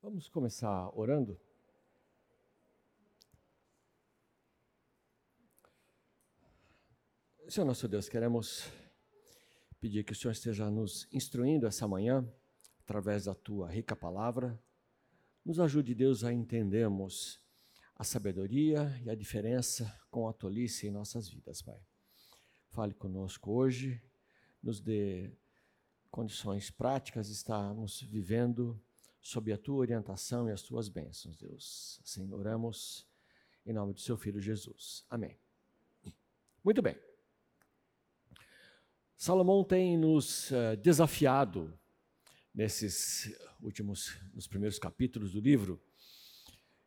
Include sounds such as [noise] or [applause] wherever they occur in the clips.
Vamos começar orando? Senhor nosso Deus, queremos pedir que o Senhor esteja nos instruindo essa manhã, através da tua rica palavra. Nos ajude, Deus, a entendermos a sabedoria e a diferença com a tolice em nossas vidas, Pai. Fale conosco hoje, nos dê condições práticas estarmos vivendo sob a tua orientação e as tuas bênçãos, Deus. Assim oramos em nome do seu Filho Jesus. Amém. Muito bem. Salomão tem nos uh, desafiado nesses últimos, nos primeiros capítulos do livro,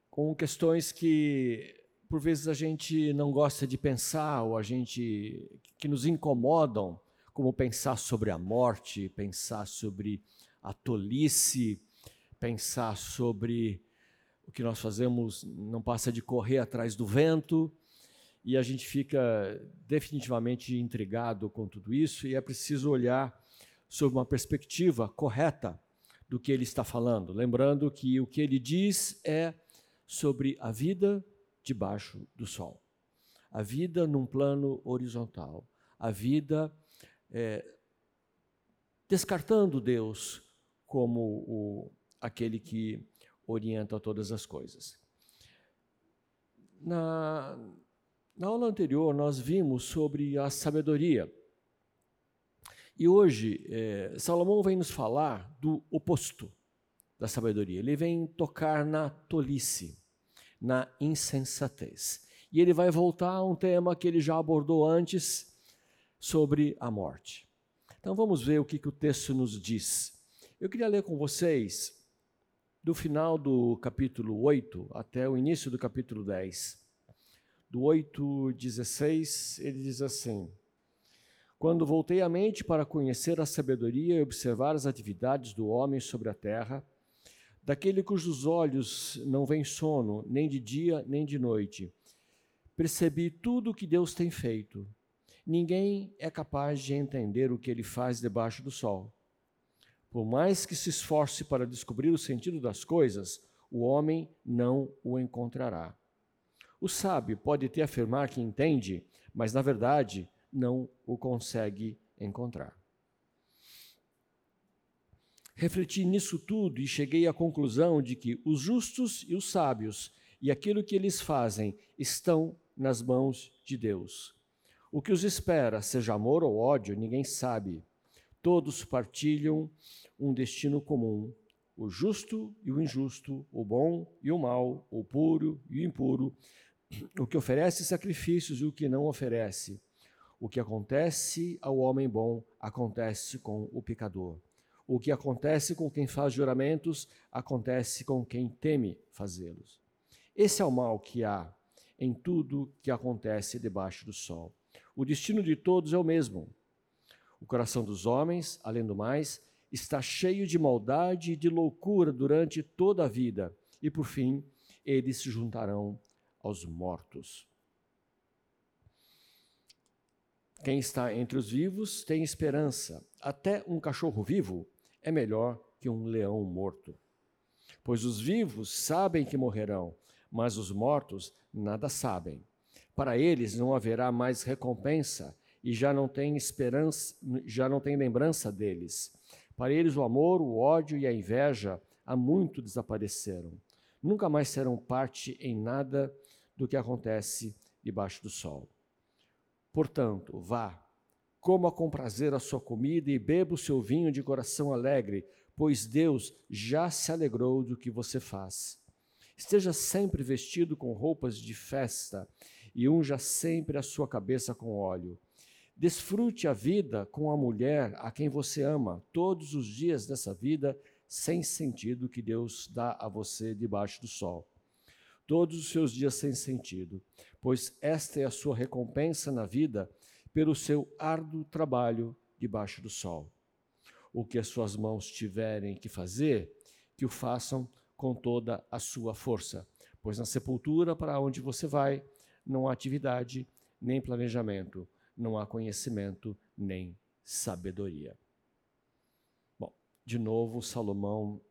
com questões que por vezes a gente não gosta de pensar ou a gente que nos incomodam, como pensar sobre a morte, pensar sobre a tolice, pensar sobre o que nós fazemos não passa de correr atrás do vento, e a gente fica definitivamente intrigado com tudo isso, e é preciso olhar sob uma perspectiva correta do que ele está falando, lembrando que o que ele diz é sobre a vida debaixo do sol, a vida num plano horizontal, a vida é, descartando Deus como o aquele que orienta todas as coisas. Na, na aula anterior, nós vimos sobre a sabedoria. E hoje, é, Salomão vem nos falar do oposto da sabedoria. Ele vem tocar na tolice, na insensatez. E ele vai voltar a um tema que ele já abordou antes, sobre a morte. Então vamos ver o que, que o texto nos diz. Eu queria ler com vocês do final do capítulo 8 até o início do capítulo 10. Do 8, 16, ele diz assim: Quando voltei a mente para conhecer a sabedoria e observar as atividades do homem sobre a terra, daquele cujos olhos não vem sono, nem de dia nem de noite, percebi tudo o que Deus tem feito. Ninguém é capaz de entender o que ele faz debaixo do sol. Por mais que se esforce para descobrir o sentido das coisas, o homem não o encontrará. O sábio pode até afirmar que entende, mas na verdade não o consegue encontrar. Refleti nisso tudo e cheguei à conclusão de que os justos e os sábios e aquilo que eles fazem estão nas mãos de Deus. O que os espera, seja amor ou ódio, ninguém sabe. Todos partilham um destino comum: o justo e o injusto, o bom e o mal, o puro e o impuro, o que oferece sacrifícios e o que não oferece. O que acontece ao homem bom acontece com o pecador. O que acontece com quem faz juramentos acontece com quem teme fazê-los. Esse é o mal que há em tudo que acontece debaixo do sol. O destino de todos é o mesmo. O coração dos homens, além do mais, está cheio de maldade e de loucura durante toda a vida, e por fim eles se juntarão aos mortos. Quem está entre os vivos tem esperança. Até um cachorro vivo é melhor que um leão morto. Pois os vivos sabem que morrerão, mas os mortos nada sabem. Para eles não haverá mais recompensa e já não tem esperança, já não tem lembrança deles. Para eles, o amor, o ódio e a inveja há muito desapareceram. Nunca mais serão parte em nada do que acontece debaixo do sol. Portanto, vá, coma com prazer a sua comida e beba o seu vinho de coração alegre, pois Deus já se alegrou do que você faz. Esteja sempre vestido com roupas de festa e unja sempre a sua cabeça com óleo Desfrute a vida com a mulher a quem você ama, todos os dias dessa vida sem sentido que Deus dá a você debaixo do sol. Todos os seus dias sem sentido, pois esta é a sua recompensa na vida pelo seu árduo trabalho debaixo do sol. O que as suas mãos tiverem que fazer, que o façam com toda a sua força, pois na sepultura para onde você vai, não há atividade nem planejamento não há conhecimento nem sabedoria. Bom, de novo, Salomão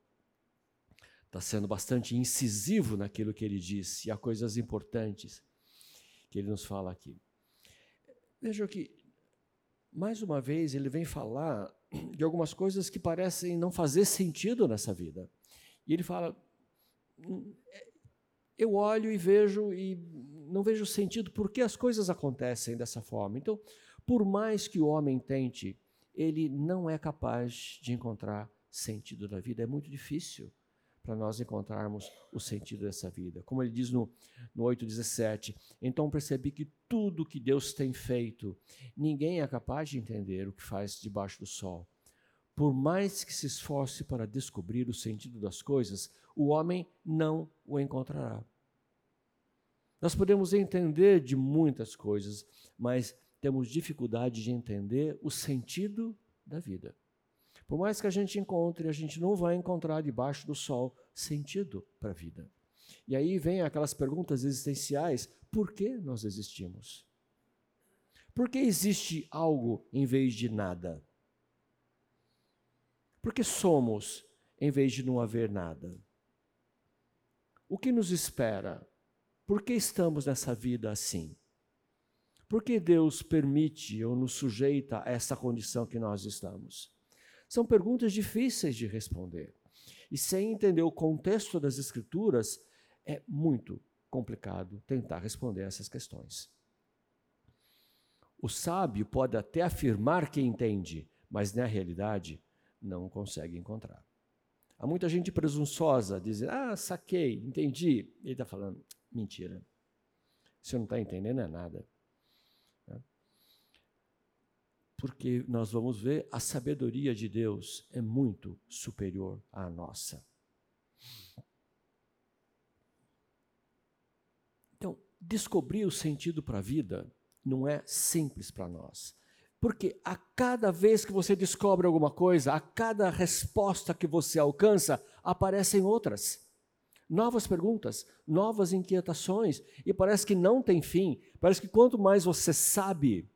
está sendo bastante incisivo naquilo que ele diz, e há coisas importantes que ele nos fala aqui. Vejam que, mais uma vez, ele vem falar de algumas coisas que parecem não fazer sentido nessa vida. E ele fala: hum, eu olho e vejo e não vejo sentido por que as coisas acontecem dessa forma. Então, por mais que o homem tente, ele não é capaz de encontrar sentido na vida. É muito difícil para nós encontrarmos o sentido dessa vida. Como ele diz no, no 8,17: Então percebi que tudo que Deus tem feito, ninguém é capaz de entender o que faz debaixo do sol. Por mais que se esforce para descobrir o sentido das coisas, o homem não o encontrará. Nós podemos entender de muitas coisas, mas temos dificuldade de entender o sentido da vida. Por mais que a gente encontre, a gente não vai encontrar debaixo do sol sentido para a vida. E aí vem aquelas perguntas existenciais: por que nós existimos? Por que existe algo em vez de nada? Por que somos em vez de não haver nada? O que nos espera? Por que estamos nessa vida assim? Por que Deus permite ou nos sujeita a essa condição que nós estamos? São perguntas difíceis de responder. E sem entender o contexto das Escrituras, é muito complicado tentar responder essas questões. O sábio pode até afirmar que entende, mas na realidade não consegue encontrar. Há muita gente presunçosa dizendo: Ah, saquei, entendi. Ele está falando: mentira. Você não está entendendo é nada porque nós vamos ver a sabedoria de Deus é muito superior à nossa. Então, descobrir o sentido para a vida não é simples para nós. Porque a cada vez que você descobre alguma coisa, a cada resposta que você alcança, aparecem outras. Novas perguntas, novas inquietações, e parece que não tem fim. Parece que quanto mais você sabe,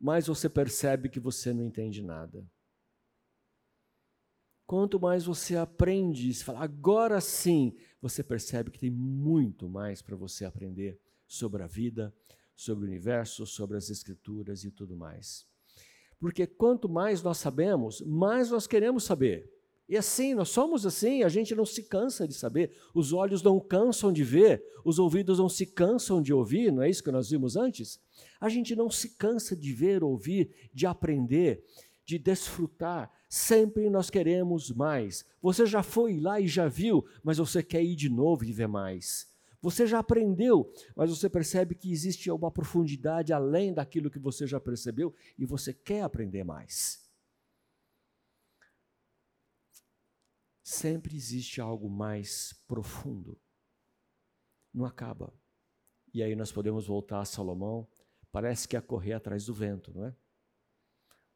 mais você percebe que você não entende nada. Quanto mais você aprende, você fala, agora sim, você percebe que tem muito mais para você aprender sobre a vida, sobre o universo, sobre as escrituras e tudo mais. Porque quanto mais nós sabemos, mais nós queremos saber. E assim, nós somos assim, a gente não se cansa de saber, os olhos não cansam de ver, os ouvidos não se cansam de ouvir, não é isso que nós vimos antes? A gente não se cansa de ver, ouvir, de aprender, de desfrutar, sempre nós queremos mais. Você já foi lá e já viu, mas você quer ir de novo e ver mais. Você já aprendeu, mas você percebe que existe uma profundidade além daquilo que você já percebeu e você quer aprender mais. Sempre existe algo mais profundo. Não acaba. E aí nós podemos voltar a Salomão, parece que é correr atrás do vento, não é?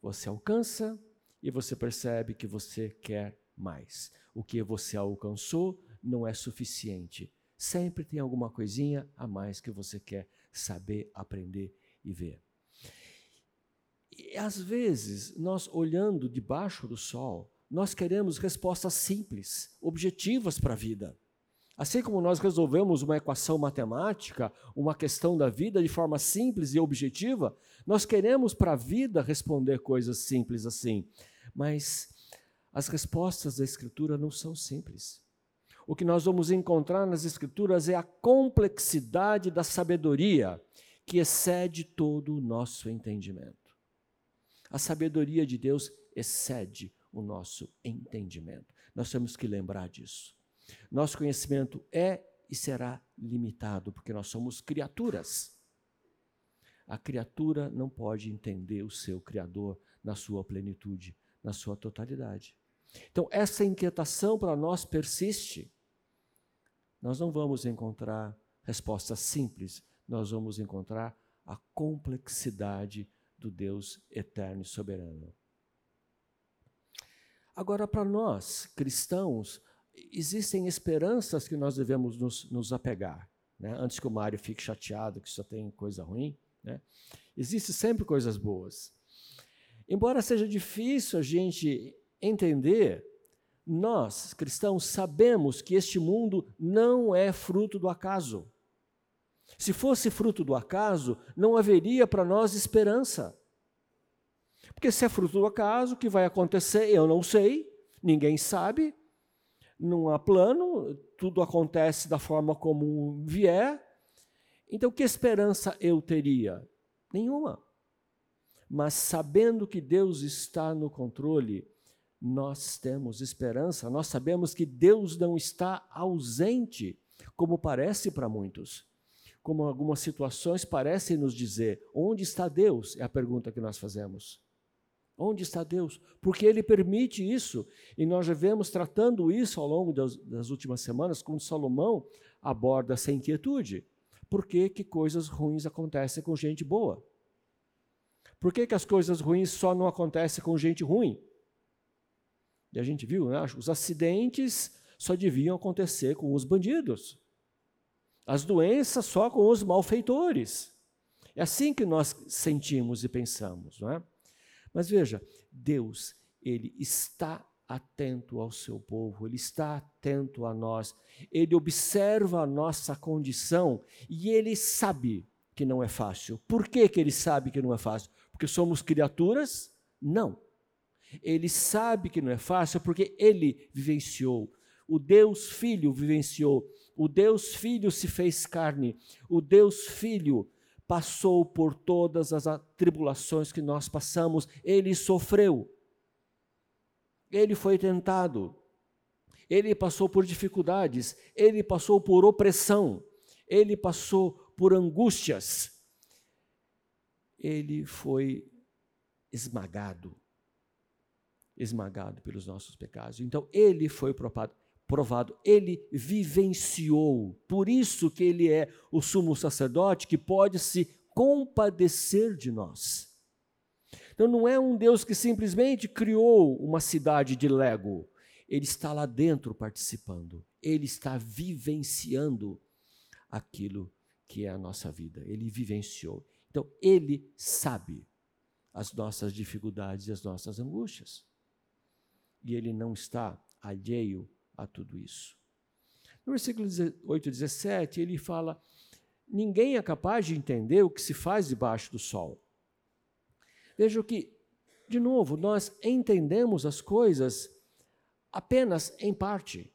Você alcança e você percebe que você quer mais. O que você alcançou não é suficiente. Sempre tem alguma coisinha a mais que você quer saber, aprender e ver. E às vezes, nós olhando debaixo do sol, nós queremos respostas simples, objetivas para a vida. Assim como nós resolvemos uma equação matemática, uma questão da vida de forma simples e objetiva, nós queremos para a vida responder coisas simples assim. Mas as respostas da Escritura não são simples. O que nós vamos encontrar nas Escrituras é a complexidade da sabedoria que excede todo o nosso entendimento. A sabedoria de Deus excede o nosso entendimento. Nós temos que lembrar disso. Nosso conhecimento é e será limitado, porque nós somos criaturas. A criatura não pode entender o seu Criador na sua plenitude, na sua totalidade. Então, essa inquietação para nós persiste. Nós não vamos encontrar respostas simples, nós vamos encontrar a complexidade do Deus eterno e soberano. Agora, para nós, cristãos, existem esperanças que nós devemos nos, nos apegar. Né? Antes que o Mário fique chateado que só tem coisa ruim, né? existe sempre coisas boas. Embora seja difícil a gente entender, nós, cristãos, sabemos que este mundo não é fruto do acaso. Se fosse fruto do acaso, não haveria para nós esperança. Porque se é fruto do acaso, o que vai acontecer, eu não sei, ninguém sabe, não há plano, tudo acontece da forma como vier. Então, que esperança eu teria? Nenhuma. Mas sabendo que Deus está no controle, nós temos esperança, nós sabemos que Deus não está ausente, como parece para muitos. Como algumas situações parecem nos dizer: onde está Deus? É a pergunta que nós fazemos. Onde está Deus? Porque Ele permite isso. E nós já vemos tratando isso ao longo das, das últimas semanas, quando Salomão aborda essa inquietude. Por que, que coisas ruins acontecem com gente boa? Por que, que as coisas ruins só não acontecem com gente ruim? E a gente viu, né? os acidentes só deviam acontecer com os bandidos. As doenças só com os malfeitores. É assim que nós sentimos e pensamos, não é? Mas veja, Deus, ele está atento ao seu povo, ele está atento a nós, ele observa a nossa condição e ele sabe que não é fácil. Por que, que ele sabe que não é fácil? Porque somos criaturas? Não. Ele sabe que não é fácil porque ele vivenciou. O Deus Filho vivenciou. O Deus Filho se fez carne. O Deus Filho passou por todas as tribulações que nós passamos, ele sofreu. Ele foi tentado. Ele passou por dificuldades, ele passou por opressão, ele passou por angústias. Ele foi esmagado, esmagado pelos nossos pecados. Então ele foi provado, provado, ele vivenciou. Por isso que ele é o sumo sacerdote que pode se compadecer de nós. Então não é um Deus que simplesmente criou uma cidade de Lego. Ele está lá dentro participando. Ele está vivenciando aquilo que é a nossa vida. Ele vivenciou. Então ele sabe as nossas dificuldades e as nossas angústias. E ele não está alheio a tudo isso. No versículo 8, 17, ele fala: Ninguém é capaz de entender o que se faz debaixo do sol. Veja que, de novo, nós entendemos as coisas apenas em parte.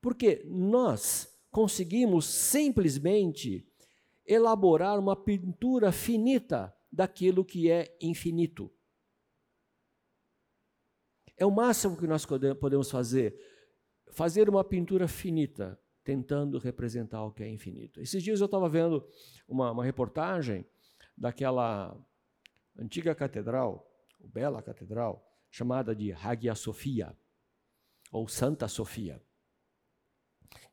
Porque nós conseguimos simplesmente elaborar uma pintura finita daquilo que é infinito. É o máximo que nós podemos fazer fazer uma pintura finita, tentando representar o que é infinito. Esses dias eu estava vendo uma, uma, reportagem daquela antiga catedral, bela catedral, chamada de Hagia Sophia, ou Santa Sofia.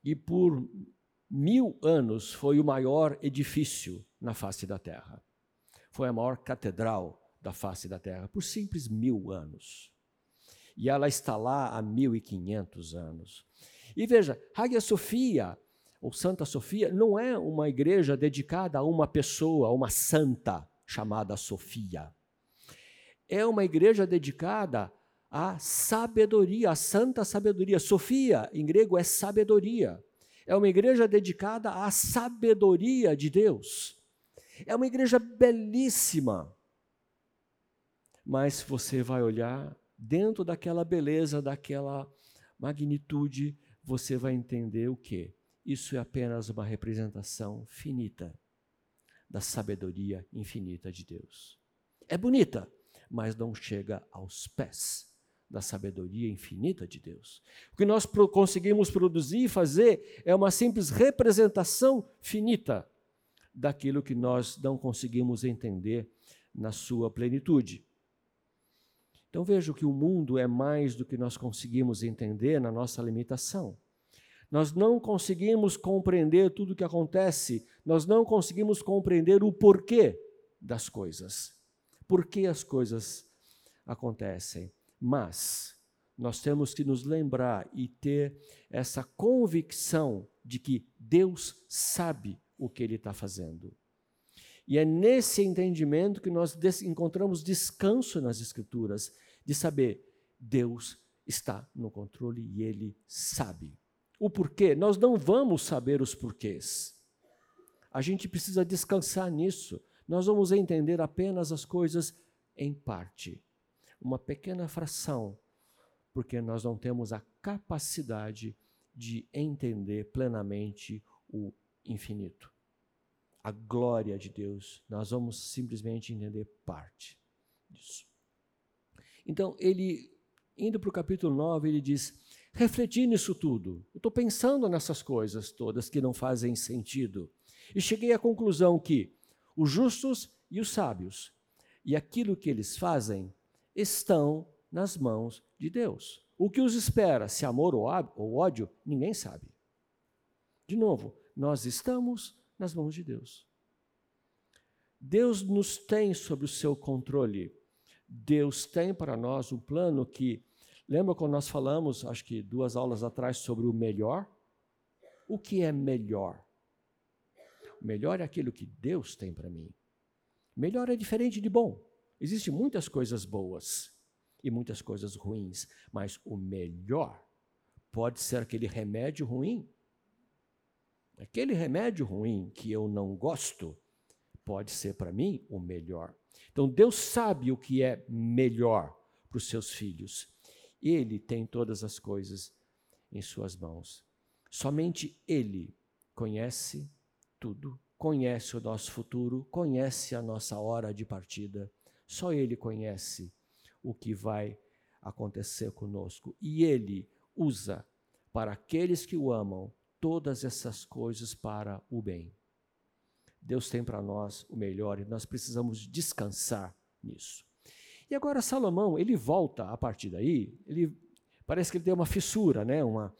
E por mil anos foi o maior edifício na face da Terra. Foi a maior catedral da face da Terra, por simples mil anos e ela está lá há 1500 anos. E veja, Hagia Sofia, ou Santa Sofia, não é uma igreja dedicada a uma pessoa, a uma santa chamada Sofia. É uma igreja dedicada à sabedoria, à santa sabedoria. Sofia, em grego, é sabedoria. É uma igreja dedicada à sabedoria de Deus. É uma igreja belíssima. Mas você vai olhar dentro daquela beleza, daquela magnitude, você vai entender o que? Isso é apenas uma representação finita da sabedoria infinita de Deus. É bonita, mas não chega aos pés da sabedoria infinita de Deus. O que nós conseguimos produzir e fazer é uma simples representação finita daquilo que nós não conseguimos entender na sua plenitude. Então vejo que o mundo é mais do que nós conseguimos entender na nossa limitação. Nós não conseguimos compreender tudo o que acontece, nós não conseguimos compreender o porquê das coisas. Por que as coisas acontecem? Mas nós temos que nos lembrar e ter essa convicção de que Deus sabe o que Ele está fazendo. E é nesse entendimento que nós encontramos descanso nas Escrituras, de saber, Deus está no controle e ele sabe. O porquê? Nós não vamos saber os porquês. A gente precisa descansar nisso. Nós vamos entender apenas as coisas em parte, uma pequena fração, porque nós não temos a capacidade de entender plenamente o infinito. A glória de Deus, nós vamos simplesmente entender parte disso. Então, ele, indo para o capítulo 9, ele diz: refleti nisso tudo. Eu estou pensando nessas coisas todas que não fazem sentido. E cheguei à conclusão que os justos e os sábios e aquilo que eles fazem estão nas mãos de Deus. O que os espera, se amor ou ódio, ninguém sabe. De novo, nós estamos nas mãos de Deus. Deus nos tem sob o seu controle. Deus tem para nós um plano que, lembra quando nós falamos, acho que duas aulas atrás, sobre o melhor? O que é melhor? O melhor é aquilo que Deus tem para mim. Melhor é diferente de bom. Existem muitas coisas boas e muitas coisas ruins, mas o melhor pode ser aquele remédio ruim. Aquele remédio ruim que eu não gosto pode ser para mim o melhor. Então Deus sabe o que é melhor para os seus filhos. Ele tem todas as coisas em suas mãos. Somente Ele conhece tudo conhece o nosso futuro, conhece a nossa hora de partida. Só Ele conhece o que vai acontecer conosco. E Ele usa para aqueles que o amam todas essas coisas para o bem. Deus tem para nós o melhor e nós precisamos descansar nisso. E agora Salomão, ele volta a partir daí, ele parece que ele tem uma fissura, né? uma,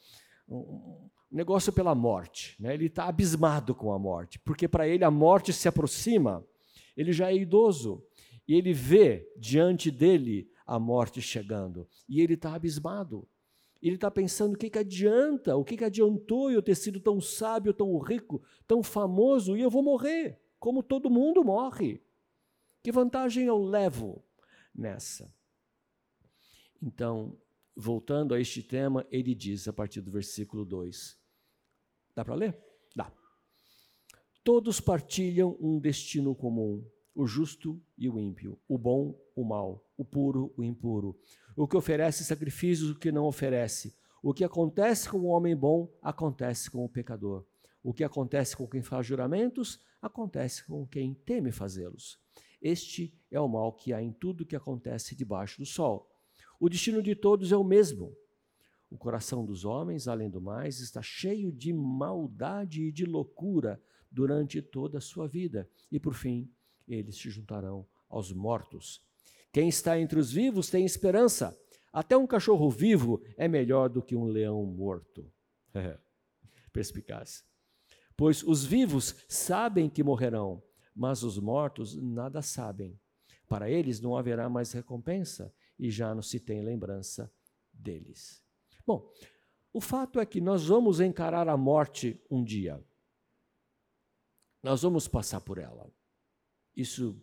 um, negócio pela morte. Né? Ele está abismado com a morte, porque para ele a morte se aproxima. Ele já é idoso e ele vê diante dele a morte chegando e ele está abismado. Ele está pensando o que, que adianta, o que, que adiantou eu ter sido tão sábio, tão rico, tão famoso e eu vou morrer, como todo mundo morre. Que vantagem eu levo nessa? Então, voltando a este tema, ele diz a partir do versículo 2: Dá para ler? Dá. Todos partilham um destino comum, o justo e o ímpio, o bom, o mal, o puro, o impuro, o que oferece sacrifícios, o que não oferece. O que acontece com o homem bom, acontece com o pecador. O que acontece com quem faz juramentos, acontece com quem teme fazê-los. Este é o mal que há em tudo que acontece debaixo do sol. O destino de todos é o mesmo. O coração dos homens, além do mais, está cheio de maldade e de loucura durante toda a sua vida, e por fim, eles se juntarão aos mortos. Quem está entre os vivos tem esperança. Até um cachorro vivo é melhor do que um leão morto. [laughs] Perspicaz. Pois os vivos sabem que morrerão, mas os mortos nada sabem. Para eles não haverá mais recompensa e já não se tem lembrança deles. Bom, o fato é que nós vamos encarar a morte um dia. Nós vamos passar por ela. Isso,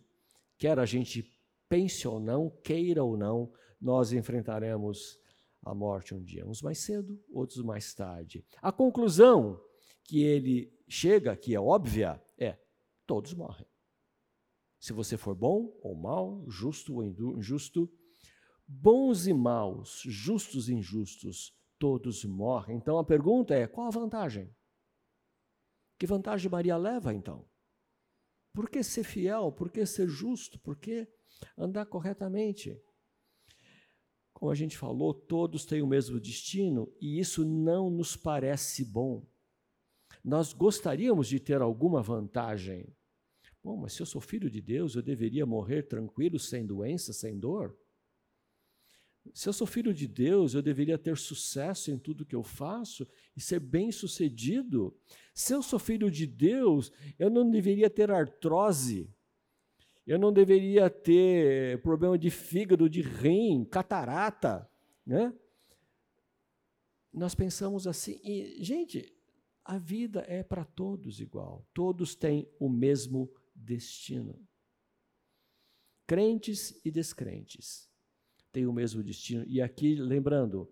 quer a gente pense ou não, queira ou não, nós enfrentaremos a morte um dia. Uns mais cedo, outros mais tarde. A conclusão que ele chega, que é óbvia, é: todos morrem. Se você for bom ou mal, justo ou injusto, bons e maus, justos e injustos, todos morrem. Então a pergunta é: qual a vantagem? Que vantagem Maria leva então? Por que ser fiel? Por que ser justo? Por que andar corretamente? Como a gente falou, todos têm o mesmo destino e isso não nos parece bom. Nós gostaríamos de ter alguma vantagem. Bom, mas se eu sou filho de Deus, eu deveria morrer tranquilo, sem doença, sem dor? Se eu sou filho de Deus, eu deveria ter sucesso em tudo que eu faço e ser bem-sucedido. Se eu sou filho de Deus, eu não deveria ter artrose. Eu não deveria ter problema de fígado, de rim, catarata, né? Nós pensamos assim, e gente, a vida é para todos igual. Todos têm o mesmo destino. Crentes e descrentes têm o mesmo destino. E aqui, lembrando,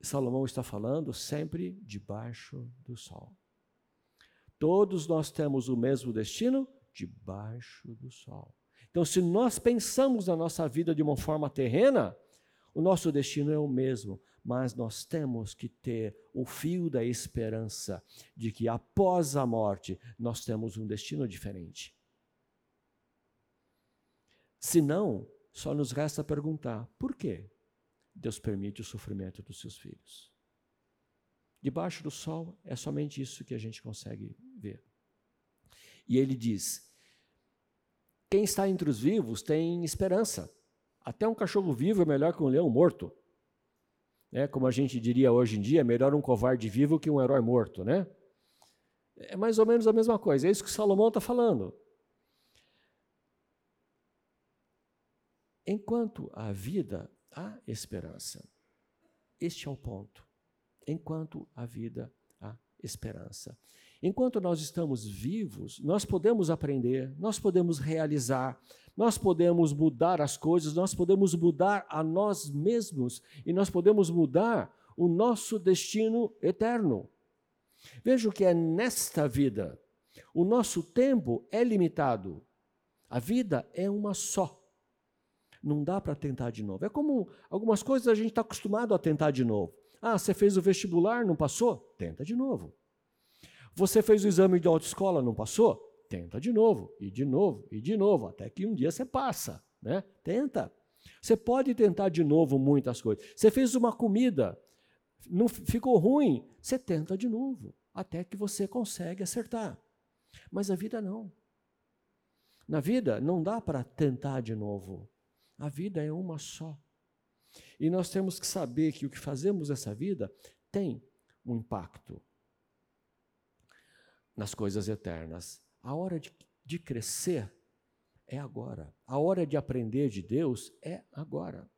Salomão está falando sempre debaixo do sol. Todos nós temos o mesmo destino debaixo do sol. Então, se nós pensamos na nossa vida de uma forma terrena, o nosso destino é o mesmo, mas nós temos que ter o fio da esperança de que após a morte nós temos um destino diferente. Se não, só nos resta perguntar: por quê Deus permite o sofrimento dos seus filhos? Debaixo do sol é somente isso que a gente consegue ver. E ele diz: quem está entre os vivos tem esperança. Até um cachorro vivo é melhor que um leão morto. É, como a gente diria hoje em dia, melhor um covarde vivo que um herói morto, né? É mais ou menos a mesma coisa. É isso que Salomão está falando. Enquanto há vida, há esperança. Este é o ponto. Enquanto há vida, há esperança. Enquanto nós estamos vivos, nós podemos aprender, nós podemos realizar, nós podemos mudar as coisas, nós podemos mudar a nós mesmos e nós podemos mudar o nosso destino eterno. Veja o que é nesta vida. O nosso tempo é limitado. A vida é uma só. Não dá para tentar de novo. É como algumas coisas a gente está acostumado a tentar de novo. Ah, você fez o vestibular, não passou? Tenta de novo. Você fez o exame de autoescola, não passou? Tenta de novo, e de novo, e de novo, até que um dia você passa. Né? Tenta. Você pode tentar de novo muitas coisas. Você fez uma comida, não ficou ruim, você tenta de novo, até que você consegue acertar. Mas a vida não. Na vida não dá para tentar de novo. A vida é uma só. E nós temos que saber que o que fazemos nessa vida tem um impacto nas coisas eternas. A hora de, de crescer é agora. A hora de aprender de Deus é agora.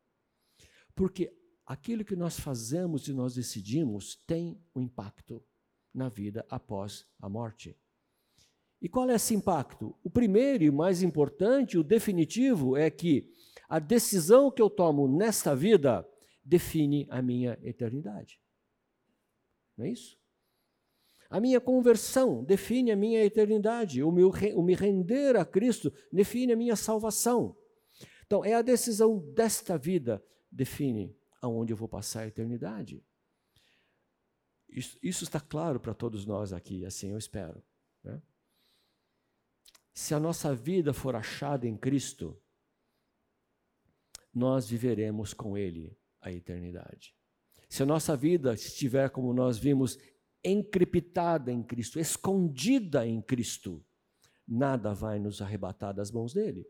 Porque aquilo que nós fazemos e nós decidimos tem um impacto na vida após a morte. E qual é esse impacto? O primeiro e mais importante, o definitivo, é que a decisão que eu tomo nesta vida define a minha eternidade. Não é isso? A minha conversão define a minha eternidade. O, meu, o me render a Cristo define a minha salvação. Então, é a decisão desta vida define aonde eu vou passar a eternidade. Isso, isso está claro para todos nós aqui, assim eu espero. Né? Se a nossa vida for achada em Cristo, nós viveremos com Ele a eternidade. Se a nossa vida estiver como nós vimos encriptada em Cristo, escondida em Cristo, nada vai nos arrebatar das mãos dele.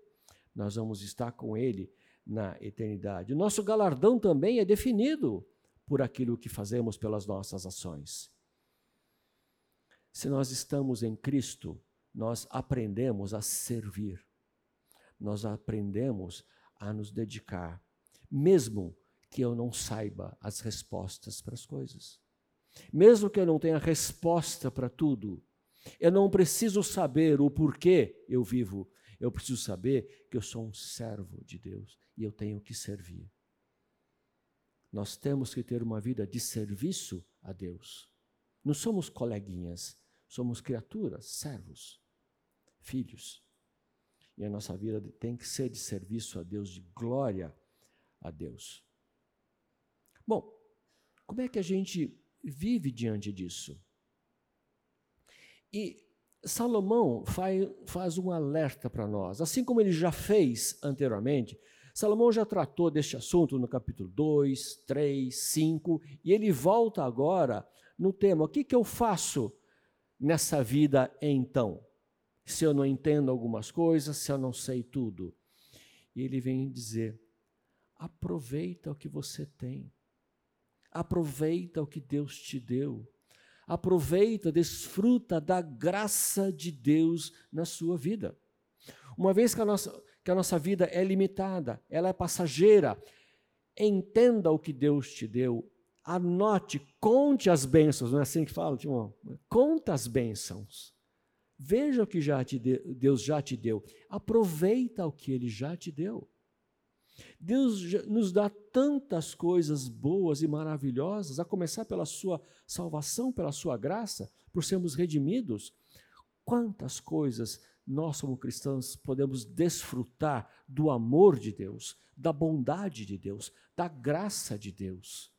Nós vamos estar com ele na eternidade. Nosso galardão também é definido por aquilo que fazemos pelas nossas ações. Se nós estamos em Cristo, nós aprendemos a servir. Nós aprendemos a nos dedicar, mesmo que eu não saiba as respostas para as coisas. Mesmo que eu não tenha resposta para tudo, eu não preciso saber o porquê eu vivo. Eu preciso saber que eu sou um servo de Deus e eu tenho que servir. Nós temos que ter uma vida de serviço a Deus. Não somos coleguinhas, somos criaturas, servos, filhos. E a nossa vida tem que ser de serviço a Deus, de glória a Deus. Bom, como é que a gente vive diante disso. E Salomão faz, faz um alerta para nós, assim como ele já fez anteriormente. Salomão já tratou deste assunto no capítulo 2, 3, 5, e ele volta agora no tema: o que, que eu faço nessa vida então? Se eu não entendo algumas coisas, se eu não sei tudo. E ele vem dizer: aproveita o que você tem. Aproveita o que Deus te deu. Aproveita, desfruta da graça de Deus na sua vida. Uma vez que a nossa, que a nossa vida é limitada, ela é passageira, entenda o que Deus te deu, anote, conte as bênçãos, não é assim que fala, Timão? Conta as bênçãos. Veja o que já deu, Deus já te deu. Aproveita o que Ele já te deu. Deus nos dá tantas coisas boas e maravilhosas, a começar pela sua salvação, pela sua graça, por sermos redimidos. Quantas coisas nós, como cristãos, podemos desfrutar do amor de Deus, da bondade de Deus, da graça de Deus,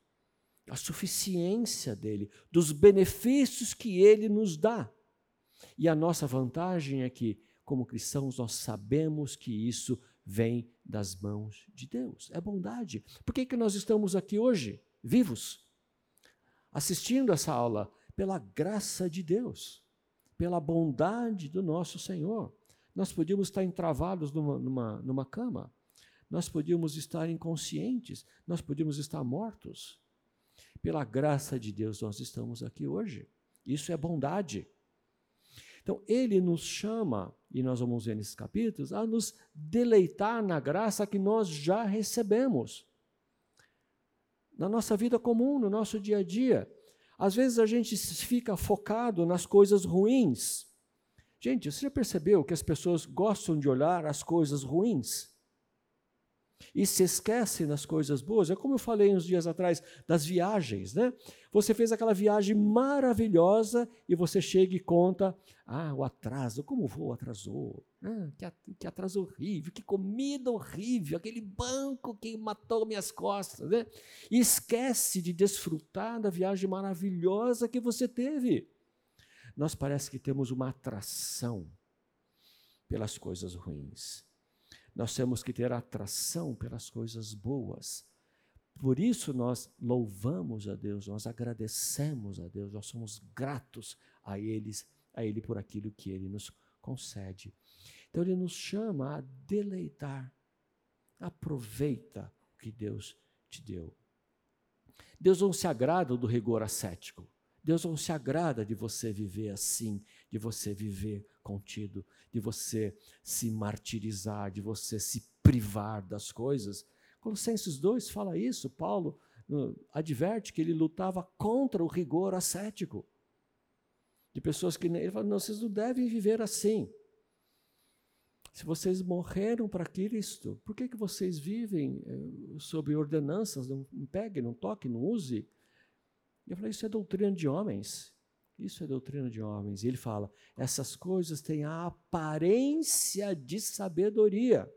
da suficiência dele, dos benefícios que ele nos dá. E a nossa vantagem é que, como cristãos, nós sabemos que isso vem das mãos de Deus. É bondade. Por que, que nós estamos aqui hoje, vivos, assistindo essa aula? Pela graça de Deus, pela bondade do nosso Senhor. Nós podíamos estar entravados numa, numa, numa cama, nós podíamos estar inconscientes, nós podíamos estar mortos. Pela graça de Deus, nós estamos aqui hoje. Isso é bondade. Então, ele nos chama, e nós vamos ver nesses capítulos, a nos deleitar na graça que nós já recebemos. Na nossa vida comum, no nosso dia a dia. Às vezes a gente fica focado nas coisas ruins. Gente, você já percebeu que as pessoas gostam de olhar as coisas ruins? E se esquece das coisas boas. É como eu falei uns dias atrás das viagens, né? Você fez aquela viagem maravilhosa e você chega e conta: ah, o atraso, como o voo atrasou, ah, que, atraso horrível, que comida horrível, aquele banco que matou minhas costas, né? E esquece de desfrutar da viagem maravilhosa que você teve. Nós parece que temos uma atração pelas coisas ruins. Nós temos que ter atração pelas coisas boas. Por isso nós louvamos a Deus, nós agradecemos a Deus, nós somos gratos a eles, a ele por aquilo que ele nos concede. Então ele nos chama a deleitar. Aproveita o que Deus te deu. Deus não se agrada do rigor ascético. Deus não se agrada de você viver assim, de você viver contido, de você se martirizar, de você se privar das coisas. Colossenses 2 fala isso, Paulo adverte que ele lutava contra o rigor ascético. De pessoas que ele fala, não, vocês não devem viver assim. Se vocês morreram para Cristo, por que, que vocês vivem eh, sob ordenanças? Não pegue, não toque, não use. Eu falei, isso é doutrina de homens. Isso é doutrina de homens. E ele fala: essas coisas têm a aparência de sabedoria,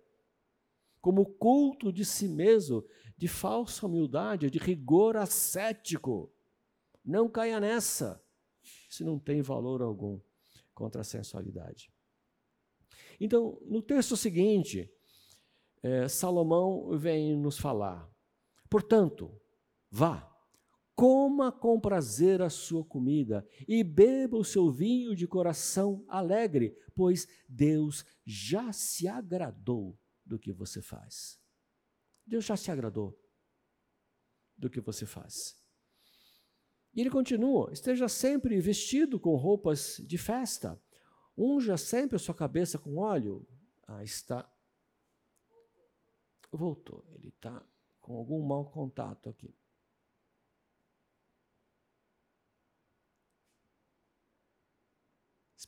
como culto de si mesmo, de falsa humildade, de rigor ascético. Não caia nessa. Isso não tem valor algum contra a sensualidade. Então, no texto seguinte, é, Salomão vem nos falar: portanto, vá Coma com prazer a sua comida e beba o seu vinho de coração alegre, pois Deus já se agradou do que você faz. Deus já se agradou do que você faz. E ele continua: esteja sempre vestido com roupas de festa, unja sempre a sua cabeça com óleo. Ah, está. Voltou, ele está com algum mau contato aqui.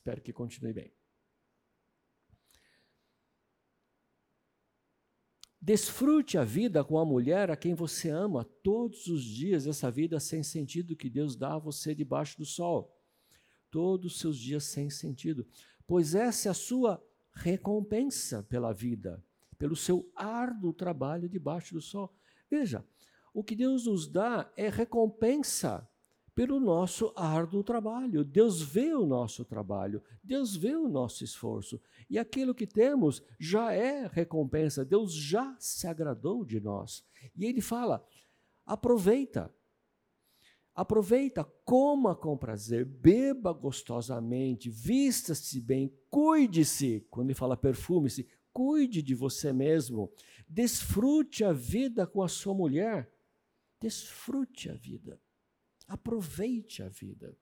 Espero que continue bem. Desfrute a vida com a mulher a quem você ama todos os dias, essa vida sem sentido que Deus dá a você debaixo do sol. Todos os seus dias sem sentido. Pois essa é a sua recompensa pela vida, pelo seu árduo trabalho debaixo do sol. Veja, o que Deus nos dá é recompensa pelo nosso árduo trabalho. Deus vê o nosso trabalho, Deus vê o nosso esforço. E aquilo que temos já é recompensa, Deus já se agradou de nós. E ele fala: aproveita. Aproveita, coma com prazer, beba gostosamente, vista-se bem, cuide-se. Quando ele fala perfume-se, cuide de você mesmo. Desfrute a vida com a sua mulher. Desfrute a vida. Aproveite a vida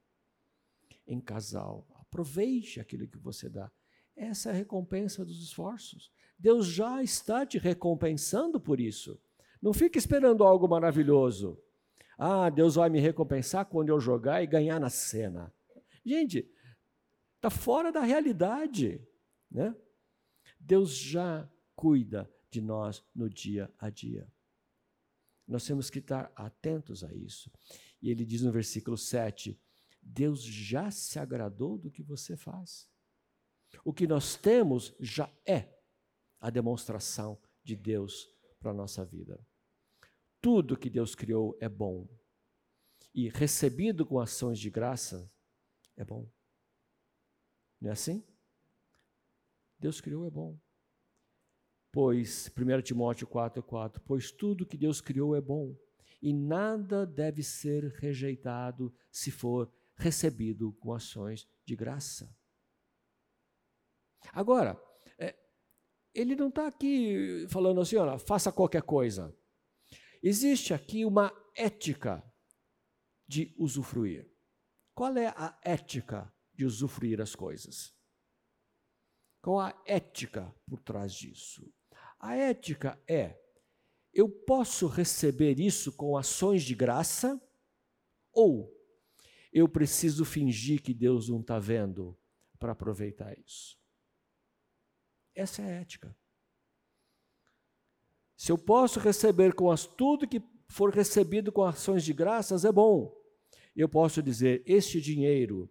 em casal. Aproveite aquilo que você dá. Essa é a recompensa dos esforços. Deus já está te recompensando por isso. Não fique esperando algo maravilhoso. Ah, Deus vai me recompensar quando eu jogar e ganhar na cena. Gente, está fora da realidade. Né? Deus já cuida, de nós no dia a dia. Nós temos que estar atentos a isso. E ele diz no versículo 7: Deus já se agradou do que você faz. O que nós temos já é a demonstração de Deus para a nossa vida. Tudo que Deus criou é bom. E recebido com ações de graça é bom. Não é assim? Deus criou é bom. Pois, 1 Timóteo 4, 4, pois tudo que Deus criou é bom, e nada deve ser rejeitado se for recebido com ações de graça. Agora, é, ele não está aqui falando assim, olha, faça qualquer coisa. Existe aqui uma ética de usufruir. Qual é a ética de usufruir as coisas? Qual a ética por trás disso? A ética é: eu posso receber isso com ações de graça ou eu preciso fingir que Deus não está vendo para aproveitar isso? Essa é a ética. Se eu posso receber com as, tudo que for recebido com ações de graças, é bom. Eu posso dizer: este dinheiro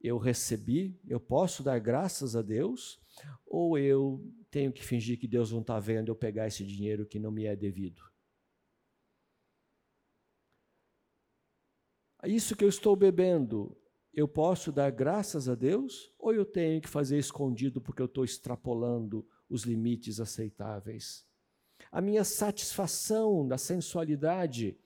eu recebi, eu posso dar graças a Deus, ou eu tenho que fingir que Deus não está vendo eu pegar esse dinheiro que não me é devido? Isso que eu estou bebendo, eu posso dar graças a Deus, ou eu tenho que fazer escondido porque eu estou extrapolando os limites aceitáveis? A minha satisfação da sensualidade,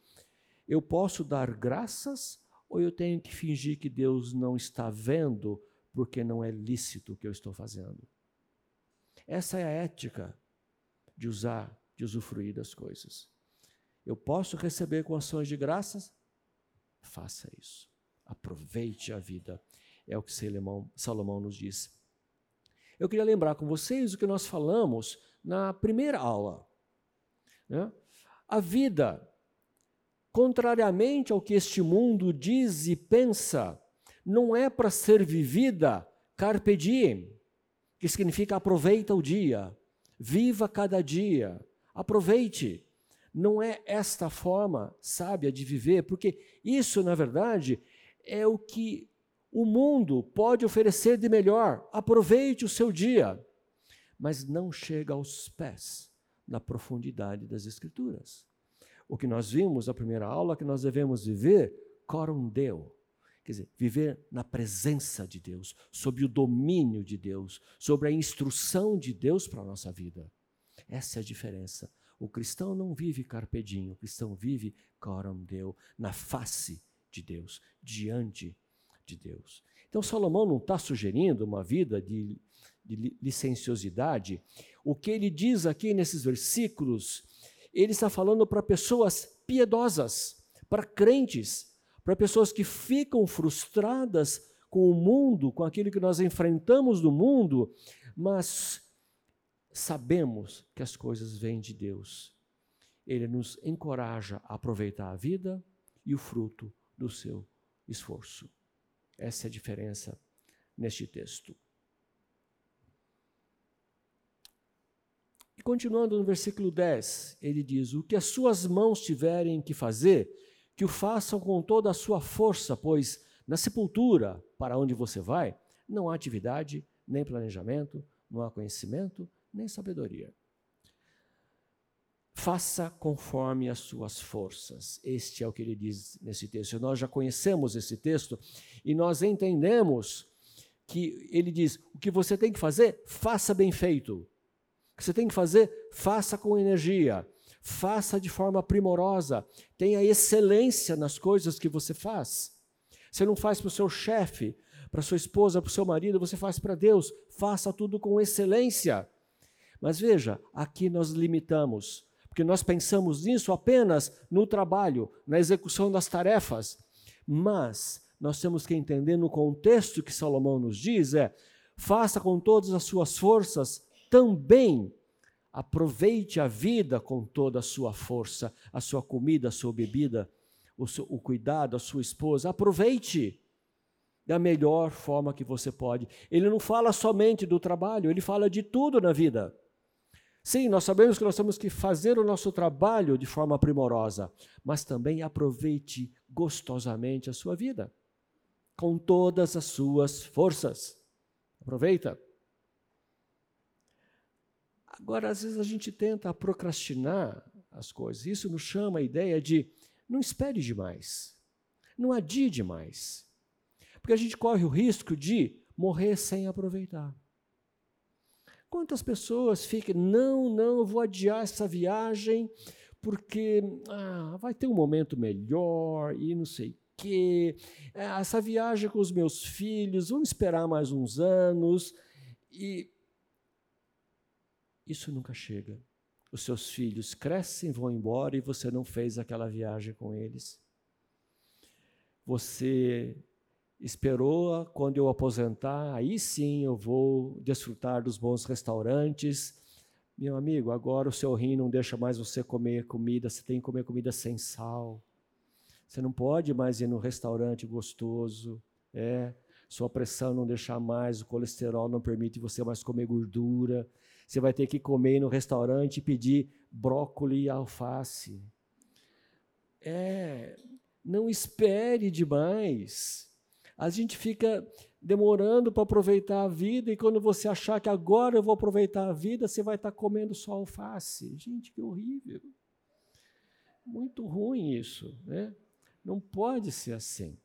eu posso dar graças ou eu tenho que fingir que Deus não está vendo porque não é lícito o que eu estou fazendo? Essa é a ética de usar, de usufruir das coisas. Eu posso receber com ações de graças? Faça isso. Aproveite a vida. É o que Salomão, nos diz. Eu queria lembrar com vocês o que nós falamos na primeira aula. Né? A vida contrariamente ao que este mundo diz e pensa, não é para ser vivida carpe diem, que significa aproveita o dia, viva cada dia, aproveite. Não é esta forma sábia de viver, porque isso, na verdade, é o que o mundo pode oferecer de melhor. Aproveite o seu dia, mas não chega aos pés na profundidade das Escrituras. O que nós vimos na primeira aula que nós devemos viver coram Deo. Quer dizer, viver na presença de Deus, sob o domínio de Deus, sobre a instrução de Deus para a nossa vida. Essa é a diferença. O cristão não vive carpedinho, o cristão vive coram Deo, na face de Deus, diante de Deus. Então Salomão não está sugerindo uma vida de, de licenciosidade. O que ele diz aqui nesses versículos ele está falando para pessoas piedosas, para crentes, para pessoas que ficam frustradas com o mundo, com aquilo que nós enfrentamos no mundo, mas sabemos que as coisas vêm de Deus. Ele nos encoraja a aproveitar a vida e o fruto do seu esforço. Essa é a diferença neste texto. E continuando no versículo 10, ele diz: O que as suas mãos tiverem que fazer, que o façam com toda a sua força, pois na sepultura para onde você vai, não há atividade, nem planejamento, não há conhecimento, nem sabedoria. Faça conforme as suas forças. Este é o que ele diz nesse texto. Nós já conhecemos esse texto e nós entendemos que ele diz: o que você tem que fazer, faça bem feito que você tem que fazer, faça com energia, faça de forma primorosa, tenha excelência nas coisas que você faz. Você não faz para o seu chefe, para sua esposa, para o seu marido, você faz para Deus, faça tudo com excelência. Mas veja, aqui nós limitamos, porque nós pensamos nisso apenas no trabalho, na execução das tarefas. Mas nós temos que entender no contexto que Salomão nos diz é: faça com todas as suas forças também aproveite a vida com toda a sua força, a sua comida, a sua bebida, o, seu, o cuidado, a sua esposa. Aproveite da melhor forma que você pode. Ele não fala somente do trabalho, ele fala de tudo na vida. Sim, nós sabemos que nós temos que fazer o nosso trabalho de forma primorosa, mas também aproveite gostosamente a sua vida, com todas as suas forças. Aproveita. Agora, às vezes a gente tenta procrastinar as coisas. Isso nos chama a ideia de não espere demais, não adie demais, porque a gente corre o risco de morrer sem aproveitar. Quantas pessoas ficam, não, não, vou adiar essa viagem porque ah, vai ter um momento melhor e não sei o quê. É, essa viagem com os meus filhos, vamos esperar mais uns anos. E isso nunca chega. Os seus filhos crescem, vão embora e você não fez aquela viagem com eles. Você esperou quando eu aposentar, aí sim eu vou desfrutar dos bons restaurantes. Meu amigo, agora o seu rim não deixa mais você comer comida, você tem que comer comida sem sal. Você não pode mais ir no restaurante gostoso, é. Sua pressão não deixa mais, o colesterol não permite você mais comer gordura. Você vai ter que comer no restaurante e pedir brócolis e alface. É, não espere demais. A gente fica demorando para aproveitar a vida e quando você achar que agora eu vou aproveitar a vida, você vai estar tá comendo só alface. Gente, que horrível. Muito ruim isso, né? Não pode ser assim.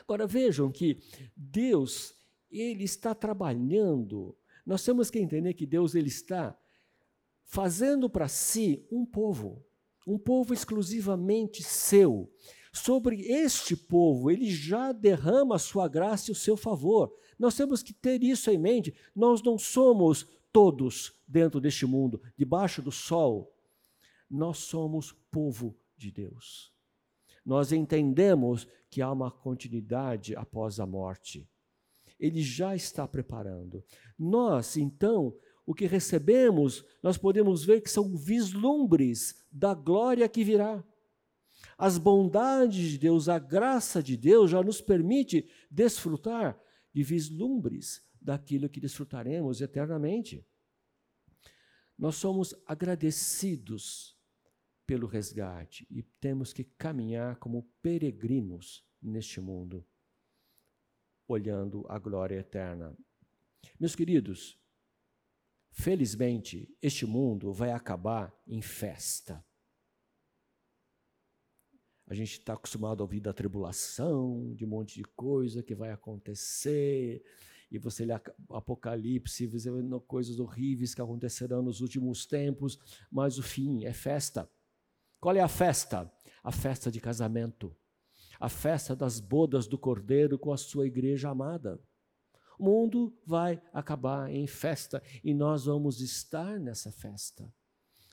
Agora vejam que Deus, ele está trabalhando. Nós temos que entender que Deus ele está fazendo para si um povo, um povo exclusivamente seu sobre este povo, ele já derrama a sua graça e o seu favor. Nós temos que ter isso em mente. Nós não somos todos dentro deste mundo, debaixo do sol. Nós somos povo de Deus. Nós entendemos que há uma continuidade após a morte. Ele já está preparando. Nós, então, o que recebemos, nós podemos ver que são vislumbres da glória que virá. As bondades de Deus, a graça de Deus já nos permite desfrutar de vislumbres daquilo que desfrutaremos eternamente. Nós somos agradecidos pelo resgate e temos que caminhar como peregrinos neste mundo, olhando a glória eterna. Meus queridos, felizmente, este mundo vai acabar em festa. A gente está acostumado a ouvir da tribulação, de um monte de coisa que vai acontecer, e você lê Apocalipse, vendo coisas horríveis que acontecerão nos últimos tempos, mas o fim é festa. Qual é a festa? A festa de casamento, a festa das bodas do Cordeiro com a sua igreja amada. O mundo vai acabar em festa e nós vamos estar nessa festa,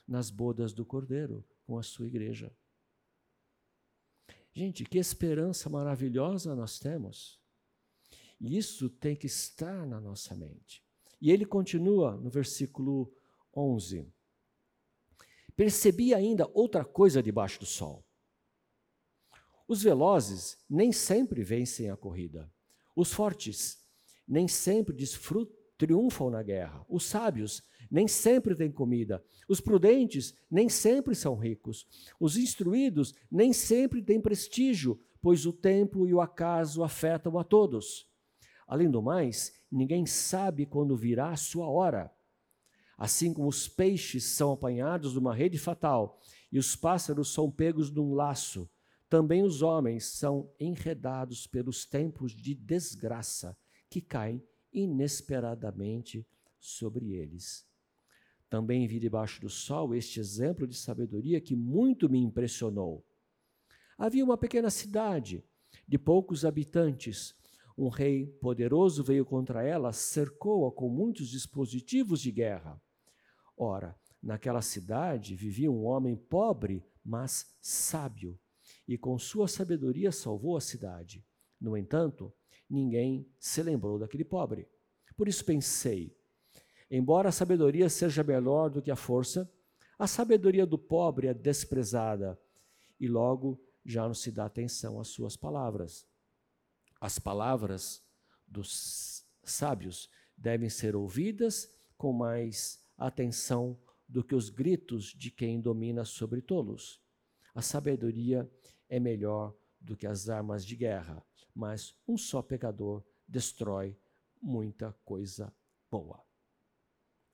nas bodas do Cordeiro com a sua igreja. Gente, que esperança maravilhosa nós temos. E isso tem que estar na nossa mente. E ele continua no versículo 11. Percebi ainda outra coisa debaixo do sol. Os velozes nem sempre vencem a corrida. Os fortes nem sempre desfrutam, triunfam na guerra. Os sábios nem sempre têm comida. Os prudentes nem sempre são ricos. Os instruídos nem sempre têm prestígio, pois o tempo e o acaso afetam a todos. Além do mais, ninguém sabe quando virá a sua hora. Assim como os peixes são apanhados numa rede fatal e os pássaros são pegos num laço, também os homens são enredados pelos tempos de desgraça que caem inesperadamente sobre eles. Também vi debaixo do sol este exemplo de sabedoria que muito me impressionou. Havia uma pequena cidade de poucos habitantes. Um rei poderoso veio contra ela, cercou-a com muitos dispositivos de guerra. Ora, naquela cidade vivia um homem pobre, mas sábio, e com sua sabedoria salvou a cidade. No entanto, ninguém se lembrou daquele pobre. Por isso pensei: Embora a sabedoria seja melhor do que a força, a sabedoria do pobre é desprezada e logo já não se dá atenção às suas palavras. As palavras dos sábios devem ser ouvidas com mais atenção do que os gritos de quem domina sobre tolos. A sabedoria é melhor do que as armas de guerra, mas um só pecador destrói muita coisa boa.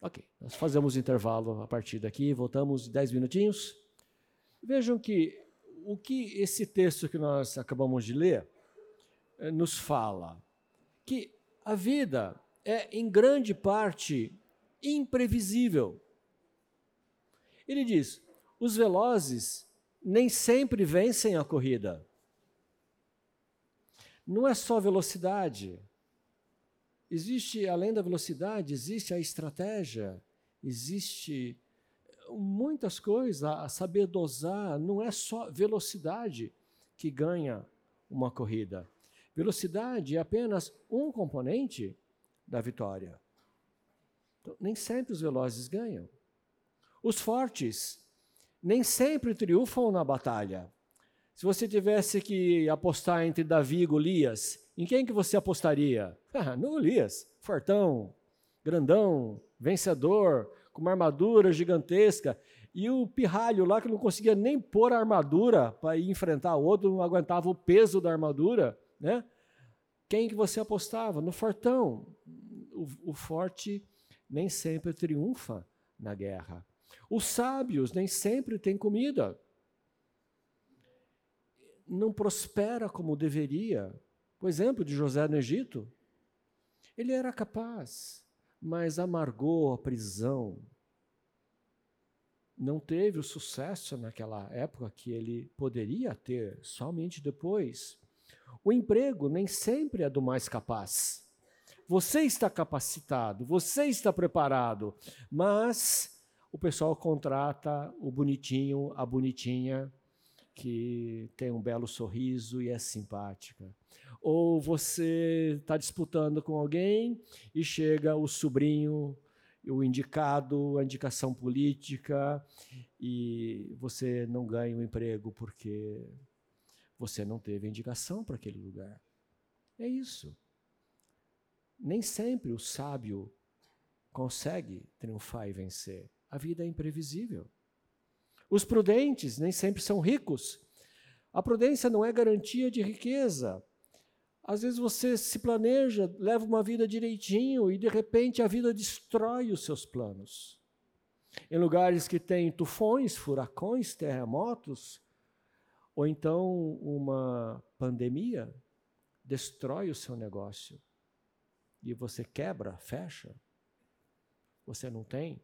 Ok, nós fazemos intervalo a partir daqui, voltamos dez minutinhos. Vejam que o que esse texto que nós acabamos de ler eh, nos fala? Que a vida é, em grande parte, imprevisível. Ele diz: os velozes nem sempre vencem a corrida. Não é só velocidade. Existe, além da velocidade, existe a estratégia, existe muitas coisas, a saber dosar, não é só velocidade que ganha uma corrida. Velocidade é apenas um componente da vitória. Então, nem sempre os velozes ganham. Os fortes nem sempre triunfam na batalha. Se você tivesse que apostar entre Davi e Golias, em quem que você apostaria? Ah, no Golias, fortão, grandão, vencedor, com uma armadura gigantesca. E o pirralho lá que não conseguia nem pôr a armadura para ir enfrentar o outro, não aguentava o peso da armadura, né? Quem que você apostava? No fortão. O, o forte nem sempre triunfa na guerra. Os sábios nem sempre têm comida não prospera como deveria. O exemplo de José no Egito, ele era capaz, mas amargou a prisão. Não teve o sucesso naquela época que ele poderia ter, somente depois. O emprego nem sempre é do mais capaz. Você está capacitado, você está preparado, mas o pessoal contrata o bonitinho, a bonitinha, que tem um belo sorriso e é simpática. Ou você está disputando com alguém e chega o sobrinho, o indicado, a indicação política, e você não ganha o um emprego porque você não teve indicação para aquele lugar. É isso. Nem sempre o sábio consegue triunfar e vencer. A vida é imprevisível. Os prudentes nem sempre são ricos. A prudência não é garantia de riqueza. Às vezes você se planeja, leva uma vida direitinho e de repente a vida destrói os seus planos. Em lugares que tem tufões, furacões, terremotos, ou então uma pandemia destrói o seu negócio e você quebra, fecha. Você não tem.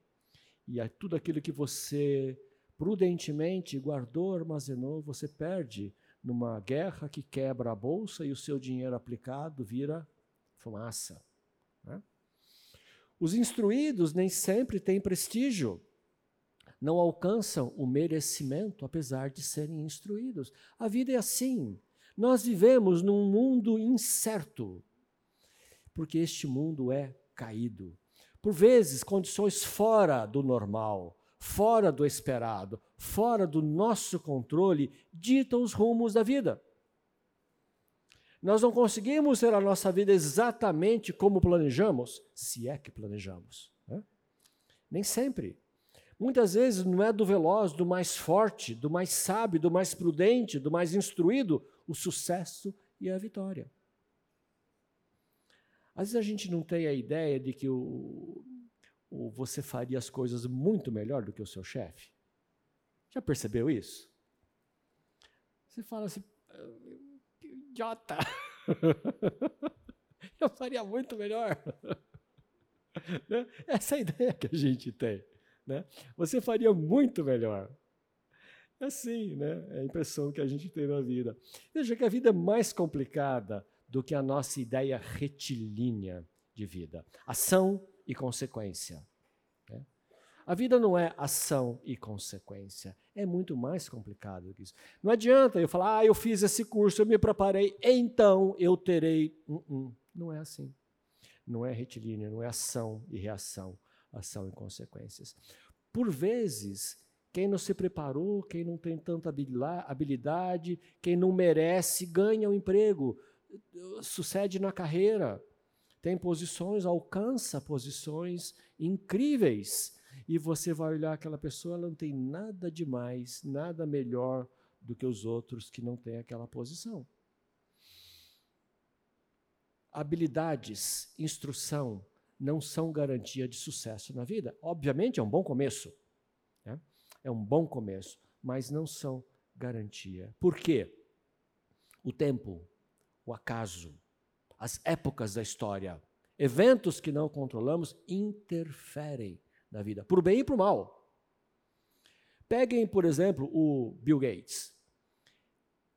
E é tudo aquilo que você prudentemente guardou, armazenou, você perde numa guerra que quebra a bolsa e o seu dinheiro aplicado vira fumaça. Né? Os instruídos nem sempre têm prestígio, não alcançam o merecimento, apesar de serem instruídos. A vida é assim. Nós vivemos num mundo incerto, porque este mundo é caído. Por vezes, condições fora do normal fora do esperado, fora do nosso controle, ditam os rumos da vida. Nós não conseguimos ter a nossa vida exatamente como planejamos, se é que planejamos. Né? Nem sempre. Muitas vezes não é do veloz, do mais forte, do mais sábio, do mais prudente, do mais instruído, o sucesso e a vitória. Às vezes a gente não tem a ideia de que o, ou você faria as coisas muito melhor do que o seu chefe? Já percebeu isso? Você fala assim, ah, que idiota! [laughs] Eu faria muito melhor. [laughs] Né? Essa é a ideia que a gente tem. Né? Você faria muito melhor. É assim, né? É a impressão que a gente tem na vida. Veja que a vida é mais complicada do que a nossa ideia retilínea de vida. Ação e consequência. Né? A vida não é ação e consequência. É muito mais complicado do que isso. Não adianta eu falar, ah, eu fiz esse curso, eu me preparei, então eu terei. Uh -uh. Não é assim. Não é retilíneo, não é ação e reação, ação e consequências. Por vezes, quem não se preparou, quem não tem tanta habilidade, quem não merece, ganha o um emprego, sucede na carreira tem posições, alcança posições incríveis. e você vai olhar aquela pessoa, ela não tem nada de mais, nada melhor do que os outros que não têm aquela posição. Habilidades, instrução, não são garantia de sucesso na vida. Obviamente é um bom começo. Né? É um bom começo, mas não são garantia. Por quê? O tempo, o acaso, as épocas da história, eventos que não controlamos interferem na vida, por bem e por mal. Peguem, por exemplo, o Bill Gates.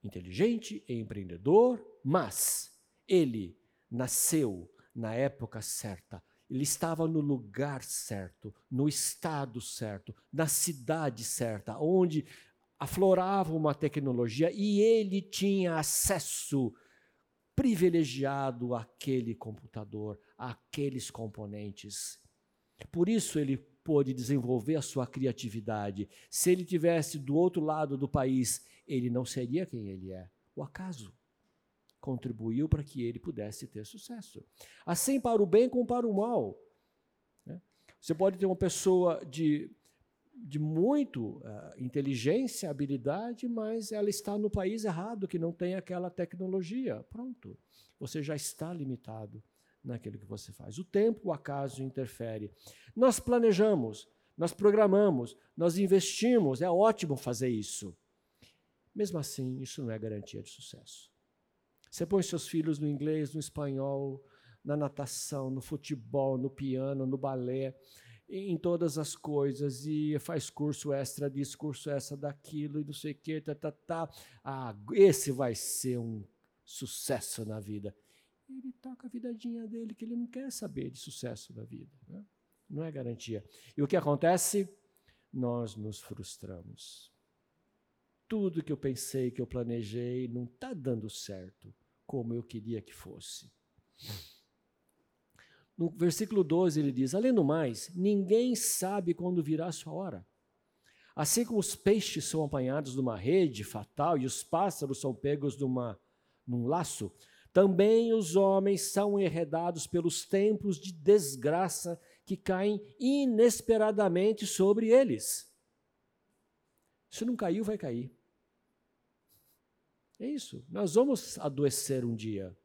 Inteligente e empreendedor, mas ele nasceu na época certa, ele estava no lugar certo, no estado certo, na cidade certa, onde aflorava uma tecnologia e ele tinha acesso privilegiado àquele computador, àqueles componentes. Por isso ele pôde desenvolver a sua criatividade. Se ele tivesse do outro lado do país, ele não seria quem ele é. O acaso contribuiu para que ele pudesse ter sucesso. Assim, para o bem como para o mal. Né? Você pode ter uma pessoa de, de muito uh, inteligência, habilidade, mas ela está no país errado, que não tem aquela tecnologia. Pronto, você já está limitado naquilo que você faz. O tempo, o acaso interfere. Nós planejamos, nós programamos, nós investimos, é ótimo fazer isso. Mesmo assim, isso não é garantia de sucesso. Você põe seus filhos no inglês, no espanhol, na natação, no futebol, no piano, no balé, em todas as coisas, e faz curso extra disso, curso extra daquilo, e não sei o que, tá, tá, tá. Ah, esse vai ser um sucesso na vida. Ele toca a vidadinha dele, que ele não quer saber de sucesso na vida. Né? Não é garantia. E o que acontece? Nós nos frustramos tudo que eu pensei, que eu planejei, não está dando certo como eu queria que fosse. No versículo 12 ele diz: Além do mais, ninguém sabe quando virá a sua hora. Assim como os peixes são apanhados numa rede fatal e os pássaros são pegos numa, num laço, também os homens são enredados pelos tempos de desgraça que caem inesperadamente sobre eles. Se não caiu, vai cair. É isso. Nós vamos adoecer um dia.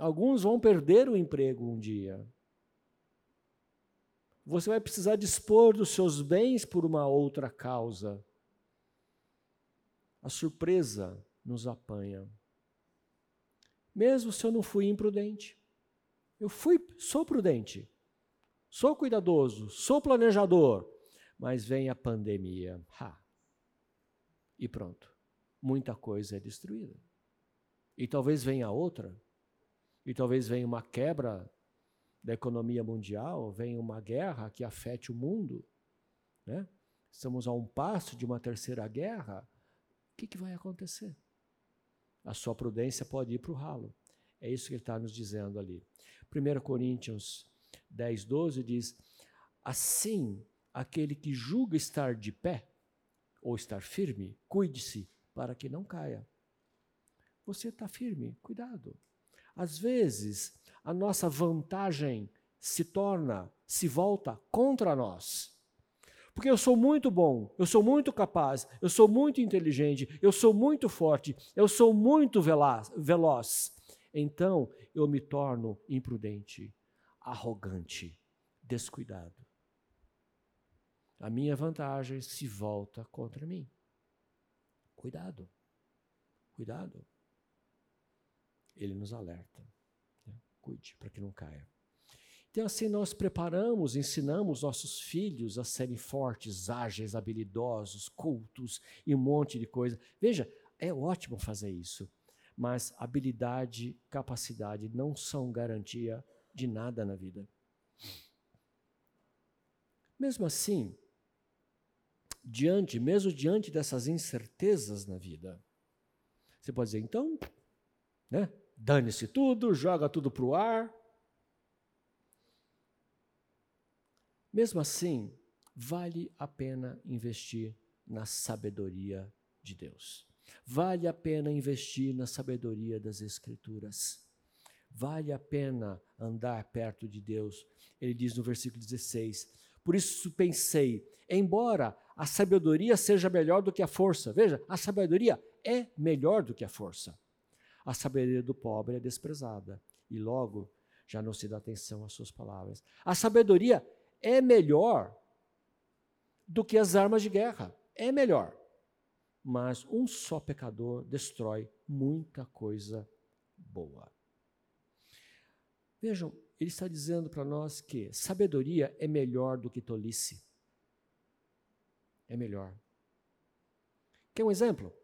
Alguns vão perder o emprego um dia. Você vai precisar dispor dos seus bens por uma outra causa. A surpresa nos apanha. Mesmo se eu não fui imprudente. Eu fui, sou prudente. Sou cuidadoso, sou planejador, mas vem a pandemia. Ha. E pronto muita coisa é destruída. E talvez venha outra, e talvez venha uma quebra da economia mundial, venha uma guerra que afete o mundo. Né? Estamos a um passo de uma terceira guerra. O que, que vai acontecer? A sua prudência pode ir para o ralo. É isso que ele está nos dizendo ali. 1 Coríntios 10, 12 diz: Assim, aquele que julga estar de pé, ou estar firme, cuide-se para que não caia. Você está firme, cuidado. Às vezes, a nossa vantagem se torna, se volta contra nós. Porque eu sou muito bom, eu sou muito capaz, eu sou muito inteligente, eu sou muito forte, eu sou muito veloz. Então eu me torno imprudente, arrogante, descuidado. A minha vantagem se volta contra mim. Cuidado. Cuidado. Ele nos alerta. Né? Cuide para que não caia. Então, assim, nós preparamos, ensinamos nossos filhos a serem fortes, ágeis, habilidosos, cultos e um monte de coisa. Veja, é ótimo fazer isso, mas habilidade, capacidade não são garantia de nada na vida. Mesmo assim, diante, mesmo diante dessas incertezas na vida. Você pode dizer, então, né? Dane-se tudo, joga tudo para o ar. Mesmo assim, vale a pena investir na sabedoria de Deus. Vale a pena investir na sabedoria das Escrituras. Vale a pena andar perto de Deus. Ele diz no versículo 16: Por isso pensei, embora a sabedoria seja melhor do que a força, veja, a sabedoria é melhor do que a força. A sabedoria do pobre é desprezada e logo já não se dá atenção às suas palavras. A sabedoria é melhor do que as armas de guerra, é melhor. Mas um só pecador destrói muita coisa boa. Vejam, ele está dizendo para nós que sabedoria é melhor do que tolice. É melhor. Quer um exemplo?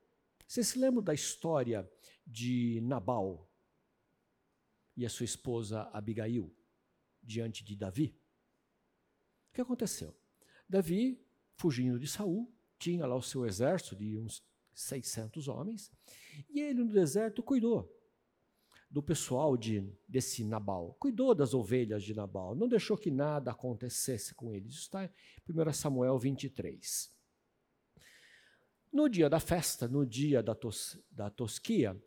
Vocês se lembram da história de Nabal e a sua esposa Abigail diante de Davi? O que aconteceu? Davi, fugindo de Saul, tinha lá o seu exército de uns 600 homens, e ele no deserto cuidou do pessoal de, desse Nabal, cuidou das ovelhas de Nabal, não deixou que nada acontecesse com eles. Isso está em 1 Samuel 23. No dia da festa, no dia da, tos, da tosquia,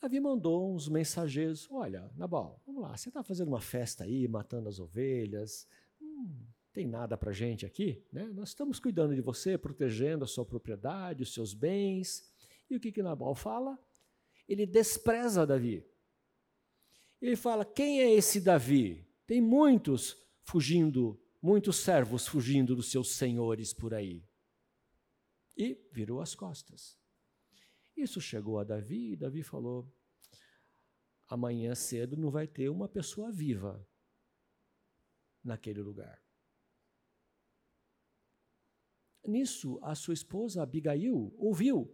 Davi mandou uns mensageiros: Olha, Nabal, vamos lá, você está fazendo uma festa aí, matando as ovelhas, hum, tem nada para gente aqui, né? Nós estamos cuidando de você, protegendo a sua propriedade, os seus bens. E o que, que Nabal fala? ele despreza Davi. Ele fala: quem é esse Davi? Tem muitos fugindo, muitos servos fugindo dos seus senhores por aí. E virou as costas. Isso chegou a Davi e Davi falou: amanhã cedo não vai ter uma pessoa viva naquele lugar. Nisso, a sua esposa Abigail ouviu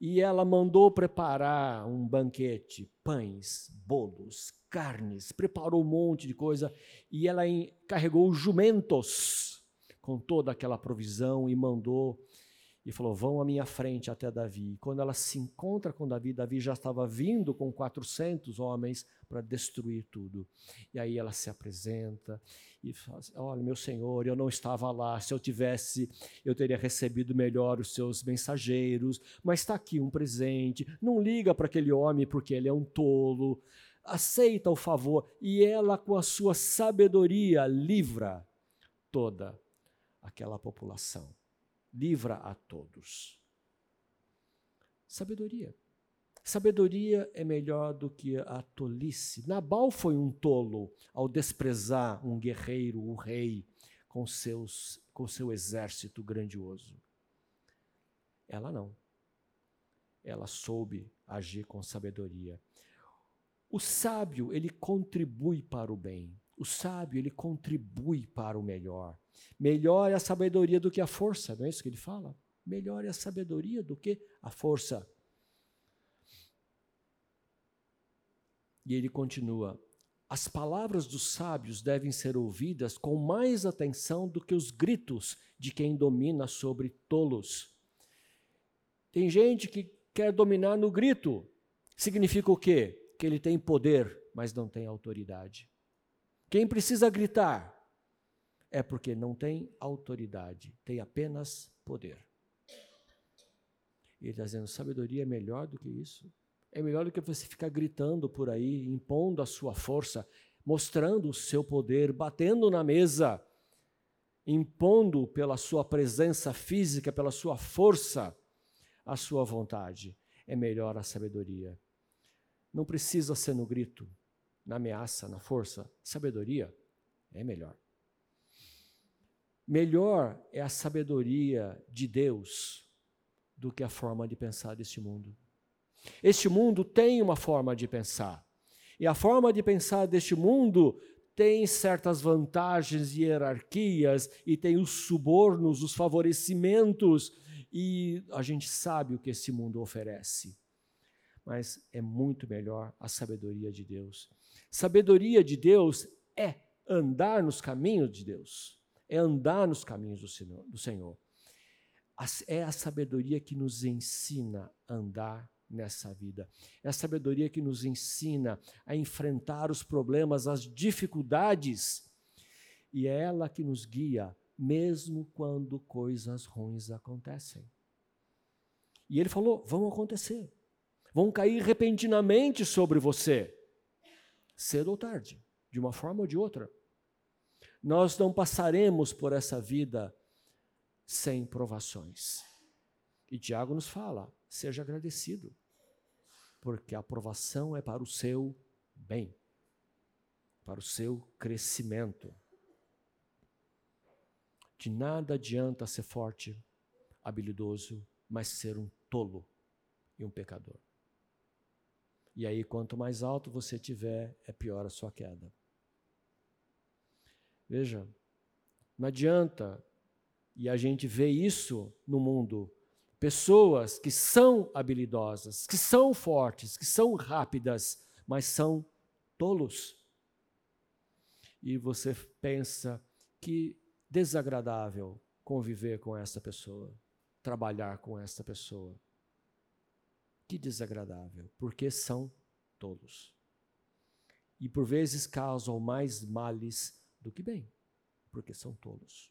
e ela mandou preparar um banquete, pães, bolos, carnes, preparou um monte de coisa e ela carregou jumentos com toda aquela provisão e mandou e falou: Vão à minha frente até Davi. Quando ela se encontra com Davi, Davi já estava vindo com 400 homens para destruir tudo. E aí ela se apresenta e fala: assim, Olha, meu senhor, eu não estava lá. Se eu tivesse, eu teria recebido melhor os seus mensageiros. Mas está aqui um presente. Não liga para aquele homem porque ele é um tolo. Aceita o favor. E ela, com a sua sabedoria, livra toda aquela população livra a todos. Sabedoria. Sabedoria é melhor do que a tolice. Nabal foi um tolo ao desprezar um guerreiro, um rei, com, seus, com seu exército grandioso. Ela não. Ela soube agir com sabedoria. O sábio, ele contribui para o bem. O sábio, ele contribui para o melhor. Melhor é a sabedoria do que a força, não é isso que ele fala? Melhor é a sabedoria do que a força. E ele continua: as palavras dos sábios devem ser ouvidas com mais atenção do que os gritos de quem domina sobre tolos. Tem gente que quer dominar no grito. Significa o quê? Que ele tem poder, mas não tem autoridade. Quem precisa gritar é porque não tem autoridade, tem apenas poder. Ele está dizendo: sabedoria é melhor do que isso. É melhor do que você ficar gritando por aí, impondo a sua força, mostrando o seu poder, batendo na mesa, impondo pela sua presença física, pela sua força, a sua vontade. É melhor a sabedoria. Não precisa ser no grito, na ameaça, na força. Sabedoria é melhor. Melhor é a sabedoria de Deus do que a forma de pensar deste mundo. Este mundo tem uma forma de pensar. E a forma de pensar deste mundo tem certas vantagens e hierarquias, e tem os subornos, os favorecimentos, e a gente sabe o que esse mundo oferece. Mas é muito melhor a sabedoria de Deus. Sabedoria de Deus é andar nos caminhos de Deus, é andar nos caminhos do Senhor. Do Senhor. É a sabedoria que nos ensina a andar nessa vida. É a sabedoria que nos ensina a enfrentar os problemas, as dificuldades. E é ela que nos guia, mesmo quando coisas ruins acontecem. E ele falou: vão acontecer, vão cair repentinamente sobre você cedo ou tarde, de uma forma ou de outra. nós não passaremos por essa vida sem provações. E Tiago nos fala: seja agradecido, porque a aprovação é para o seu bem, para o seu crescimento. De nada adianta ser forte, habilidoso, mas ser um tolo e um pecador. E aí, quanto mais alto você tiver, é pior a sua queda. Veja, não adianta, e a gente vê isso no mundo, pessoas que são habilidosas, que são fortes, que são rápidas, mas são tolos. E você pensa que desagradável conviver com essa pessoa, trabalhar com essa pessoa. Que desagradável, porque são tolos. E por vezes causam mais males do que bem, porque são tolos.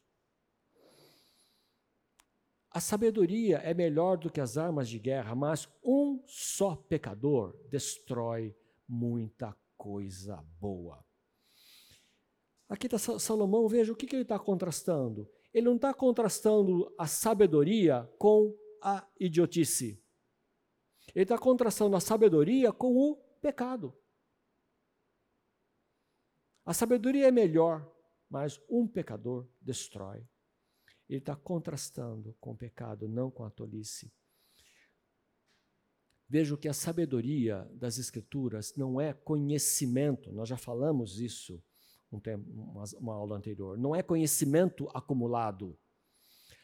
A sabedoria é melhor do que as armas de guerra, mas um só pecador destrói muita coisa boa. Aqui está Salomão, veja o que, que ele está contrastando. Ele não está contrastando a sabedoria com a idiotice. Ele está contrastando a sabedoria com o pecado. A sabedoria é melhor, mas um pecador destrói. Ele está contrastando com o pecado, não com a tolice. Vejo que a sabedoria das Escrituras não é conhecimento, nós já falamos isso um tempo, uma, uma aula anterior, não é conhecimento acumulado.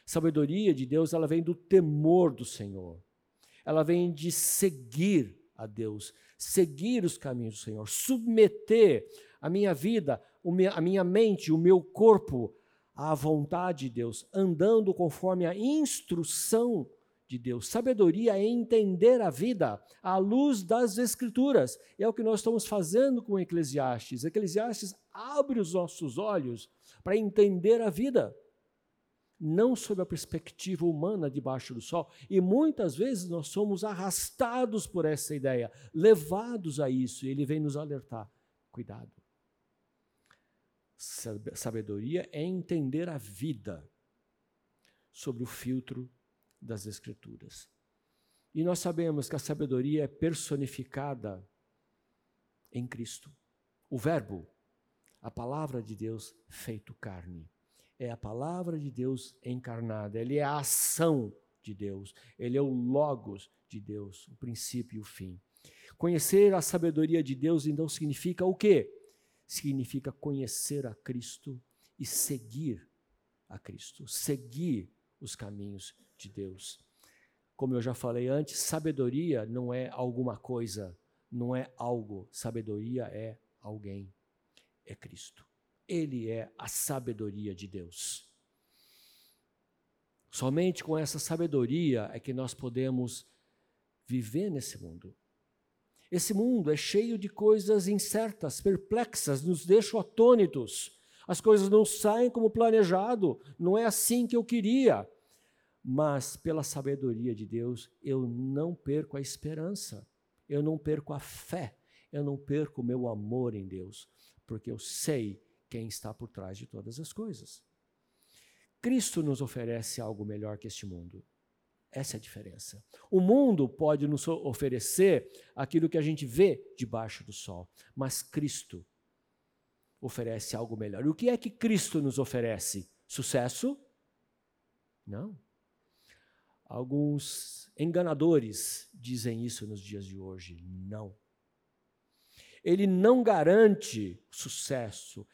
Sabedoria de Deus, ela vem do temor do Senhor. Ela vem de seguir a Deus, seguir os caminhos do Senhor, submeter a minha vida, a minha mente, o meu corpo à vontade de Deus, andando conforme a instrução de Deus. Sabedoria é entender a vida à luz das Escrituras. É o que nós estamos fazendo com Eclesiastes. Eclesiastes abre os nossos olhos para entender a vida, não sob a perspectiva humana debaixo do sol. E muitas vezes nós somos arrastados por essa ideia, levados a isso, e ele vem nos alertar: cuidado. Sabedoria é entender a vida sobre o filtro das Escrituras. E nós sabemos que a sabedoria é personificada em Cristo. O Verbo, a palavra de Deus feito carne. É a palavra de Deus encarnada, ele é a ação de Deus, ele é o Logos de Deus, o princípio e o fim. Conhecer a sabedoria de Deus então significa o quê? Significa conhecer a Cristo e seguir a Cristo, seguir os caminhos de Deus. Como eu já falei antes, sabedoria não é alguma coisa, não é algo. Sabedoria é alguém, é Cristo. Ele é a sabedoria de Deus. Somente com essa sabedoria é que nós podemos viver nesse mundo. Esse mundo é cheio de coisas incertas, perplexas, nos deixam atônitos. As coisas não saem como planejado, não é assim que eu queria mas pela sabedoria de Deus eu não perco a esperança, eu não perco a fé, eu não perco o meu amor em Deus, porque eu sei quem está por trás de todas as coisas. Cristo nos oferece algo melhor que este mundo. Essa é a diferença. O mundo pode nos oferecer aquilo que a gente vê debaixo do sol, mas Cristo oferece algo melhor. E o que é que Cristo nos oferece? Sucesso? Não. Alguns enganadores dizem isso nos dias de hoje. Não. Ele não garante sucesso.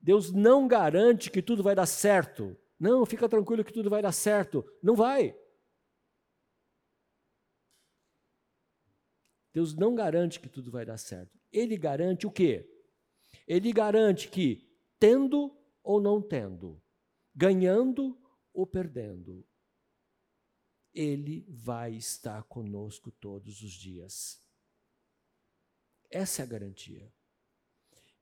Deus não garante que tudo vai dar certo. Não, fica tranquilo que tudo vai dar certo. Não vai. Deus não garante que tudo vai dar certo. Ele garante o quê? Ele garante que, tendo ou não tendo, ganhando ou perdendo, ele vai estar conosco todos os dias. Essa é a garantia.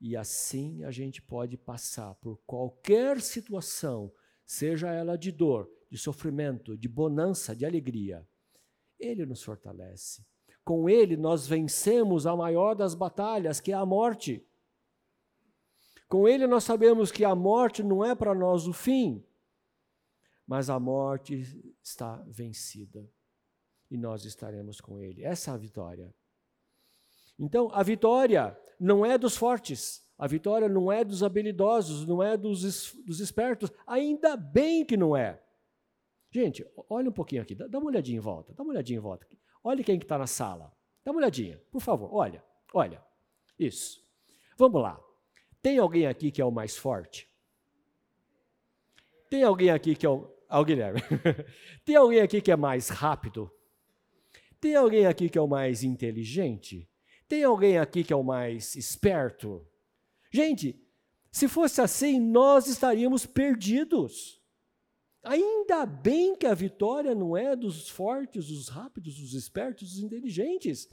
E assim a gente pode passar por qualquer situação, seja ela de dor, de sofrimento, de bonança, de alegria. Ele nos fortalece. Com ele nós vencemos a maior das batalhas, que é a morte. Com Ele nós sabemos que a morte não é para nós o fim, mas a morte está vencida e nós estaremos com Ele. Essa é a vitória. Então, a vitória não é dos fortes, a vitória não é dos habilidosos, não é dos, dos espertos, ainda bem que não é. Gente, olha um pouquinho aqui, dá, dá uma olhadinha em volta, dá uma olhadinha em volta. Olha quem está na sala. Dá uma olhadinha, por favor, olha, olha. Isso. Vamos lá. Tem alguém aqui que é o mais forte? Tem alguém aqui que é o. Ah, o Guilherme. [laughs] Tem alguém aqui que é mais rápido? Tem alguém aqui que é o mais inteligente? Tem alguém aqui que é o mais esperto? Gente, se fosse assim, nós estaríamos perdidos. Ainda bem que a vitória não é dos fortes, dos rápidos, dos espertos, dos inteligentes.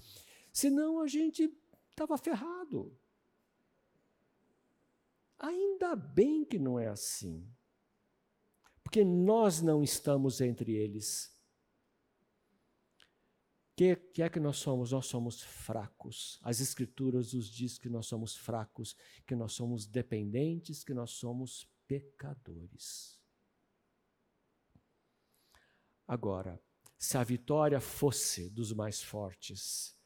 Senão a gente estava ferrado. Ainda bem que não é assim. Porque nós não estamos entre eles. Que, que, é que nós somos? Nós somos fracos. As Escrituras nos diz que nós somos fracos, que nós somos dependentes, que nós somos pecadores. Agora, se a vitória fosse dos mais fortes,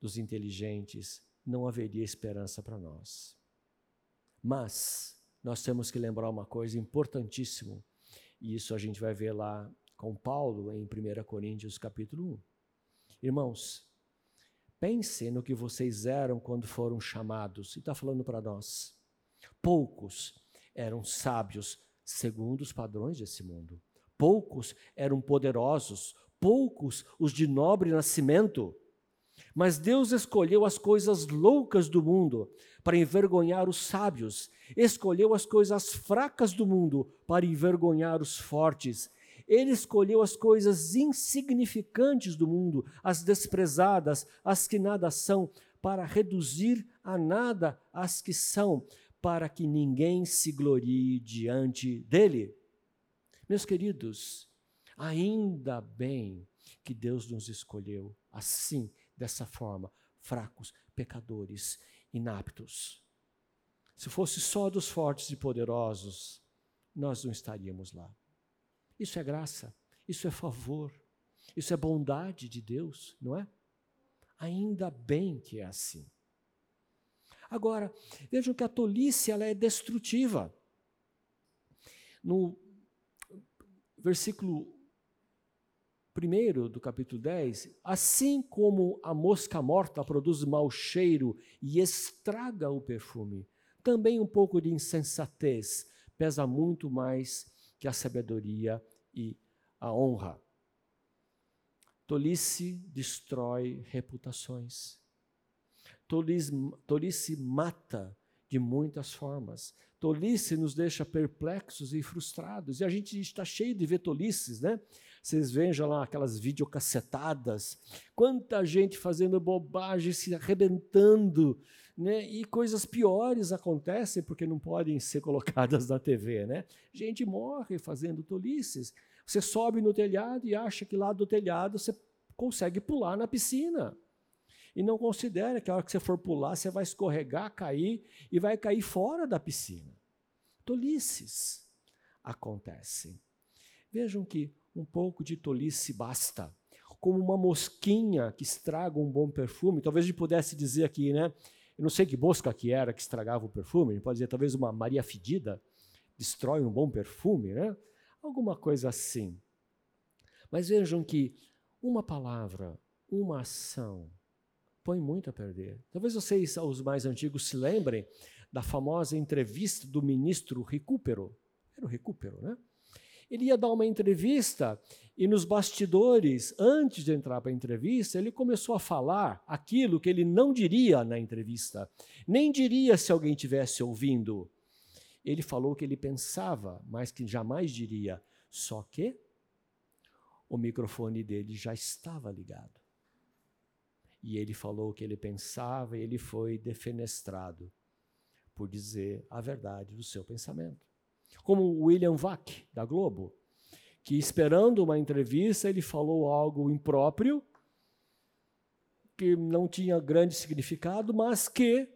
dos inteligentes, não haveria esperança para nós. Mas nós temos que lembrar uma coisa importantíssima, e isso a gente vai ver lá com Paulo em 1 Coríntios capítulo 1. Irmãos, pense no que vocês eram quando foram chamados, e está falando para nós. Poucos eram sábios segundo os padrões desse mundo poucos eram poderosos, poucos os de nobre nascimento. Mas Deus escolheu as coisas loucas do mundo para envergonhar os sábios, escolheu as coisas fracas do mundo para envergonhar os fortes. Ele escolheu as coisas insignificantes do mundo, as desprezadas, as que nada são, para reduzir a nada as que são, para que ninguém se glorie diante dele. Meus queridos, ainda bem que Deus nos escolheu assim, dessa forma, fracos, pecadores, inaptos. Se fosse só dos fortes e poderosos, nós não estaríamos lá. Isso é graça, isso é favor, isso é bondade de Deus, não é? Ainda bem que é assim. Agora, vejam que a tolice ela é destrutiva. No versículo 1 do capítulo 10, assim como a mosca morta produz mau cheiro e estraga o perfume, também um pouco de insensatez pesa muito mais que a sabedoria e a honra. Tolice destrói reputações. Tolice, tolice mata de muitas formas. Tolice nos deixa perplexos e frustrados. E a gente está cheio de ver tolices, né? Vocês vejam lá aquelas videocassetadas, quanta gente fazendo bobagem, se arrebentando, né? E coisas piores acontecem porque não podem ser colocadas na TV, né? Gente morre fazendo tolices. Você sobe no telhado e acha que lá do telhado você consegue pular na piscina. E não considere que a hora que você for pular, você vai escorregar, cair e vai cair fora da piscina. Tolices acontecem. Vejam que um pouco de tolice basta. Como uma mosquinha que estraga um bom perfume, talvez a gente pudesse dizer aqui, né? Eu não sei que mosca que era que estragava o perfume, a gente pode dizer talvez uma Maria Fedida destrói um bom perfume, né? Alguma coisa assim. Mas vejam que uma palavra, uma ação, põe muito a perder. Talvez vocês, os mais antigos, se lembrem da famosa entrevista do ministro Recupero. Era o Recupero, né? Ele ia dar uma entrevista e nos bastidores, antes de entrar para a entrevista, ele começou a falar aquilo que ele não diria na entrevista, nem diria se alguém tivesse ouvindo. Ele falou que ele pensava, mas que jamais diria. Só que o microfone dele já estava ligado e ele falou o que ele pensava e ele foi defenestrado por dizer a verdade do seu pensamento. Como William Vac, da Globo, que esperando uma entrevista ele falou algo impróprio, que não tinha grande significado, mas que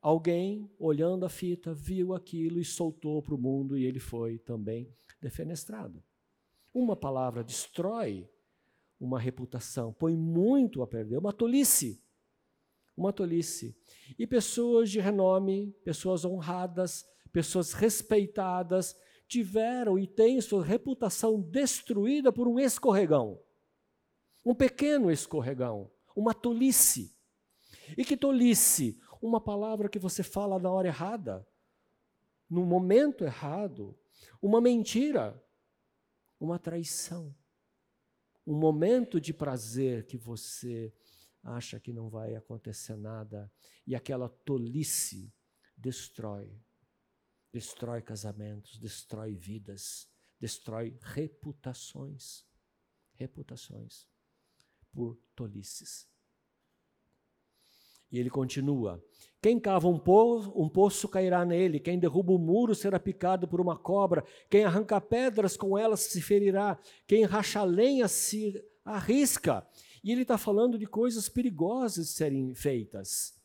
alguém, olhando a fita, viu aquilo e soltou para o mundo e ele foi também defenestrado. Uma palavra destrói uma reputação, põe muito a perder, uma tolice. Uma tolice. E pessoas de renome, pessoas honradas, pessoas respeitadas, tiveram e têm sua reputação destruída por um escorregão. Um pequeno escorregão, uma tolice. E que tolice? Uma palavra que você fala na hora errada, no momento errado, uma mentira, uma traição. Um momento de prazer que você acha que não vai acontecer nada e aquela tolice destrói. Destrói casamentos, destrói vidas, destrói reputações. Reputações por tolices. E ele continua: Quem cava um poço, um poço cairá nele, quem derruba o um muro será picado por uma cobra, quem arranca pedras com elas se ferirá, quem racha lenha se arrisca. E ele está falando de coisas perigosas serem feitas.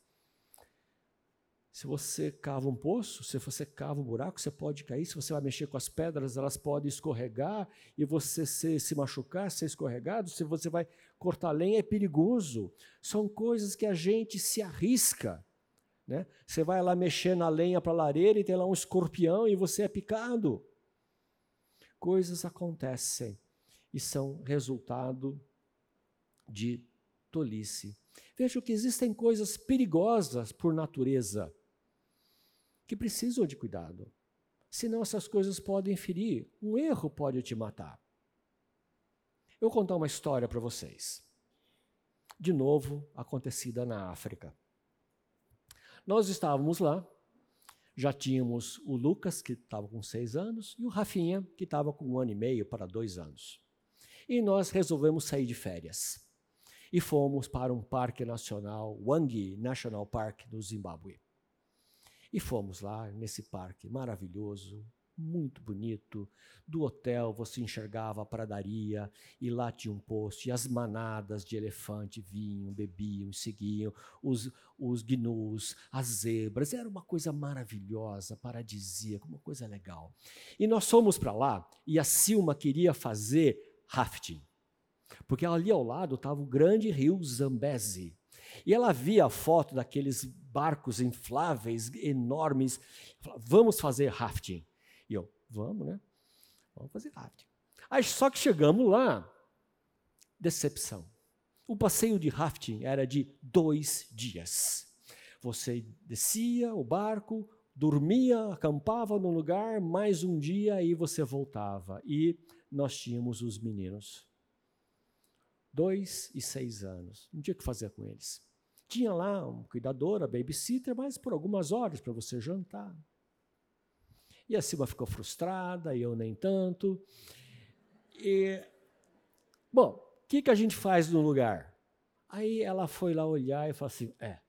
Se você cava um poço, se você cava um buraco, você pode cair. Se você vai mexer com as pedras, elas podem escorregar e você se, se machucar, ser escorregado. Se você vai cortar lenha, é perigoso. São coisas que a gente se arrisca. Né? Você vai lá mexer na lenha para a lareira e tem lá um escorpião e você é picado. Coisas acontecem e são resultado de tolice. Veja que existem coisas perigosas por natureza que precisam de cuidado. Senão essas coisas podem ferir, um erro pode te matar. Eu vou contar uma história para vocês. De novo, acontecida na África. Nós estávamos lá, já tínhamos o Lucas, que estava com seis anos, e o Rafinha, que estava com um ano e meio para dois anos. E nós resolvemos sair de férias. E fomos para um parque nacional, Wangi National Park, no Zimbábue. E fomos lá nesse parque maravilhoso, muito bonito. Do hotel você enxergava a pradaria e lá tinha um posto e as manadas de elefante vinham, bebiam, seguiam, os, os gnus, as zebras. Era uma coisa maravilhosa, paradisíaca, uma coisa legal. E nós fomos para lá e a Silma queria fazer rafting. Porque ali ao lado estava o grande rio Zambezi. E ela via a foto daqueles barcos infláveis, enormes. Falava, vamos fazer rafting. E eu, vamos, né? Vamos fazer rafting. Aí, só que chegamos lá, decepção. O passeio de rafting era de dois dias. Você descia o barco, dormia, acampava no lugar, mais um dia e você voltava. E nós tínhamos os meninos. Dois e seis anos. Não tinha o que fazer com eles. Tinha lá uma cuidadora, babysitter, mas por algumas horas para você jantar. E a Silva ficou frustrada, e eu nem tanto. E, bom, o que, que a gente faz no lugar? Aí ela foi lá olhar e falou assim: é,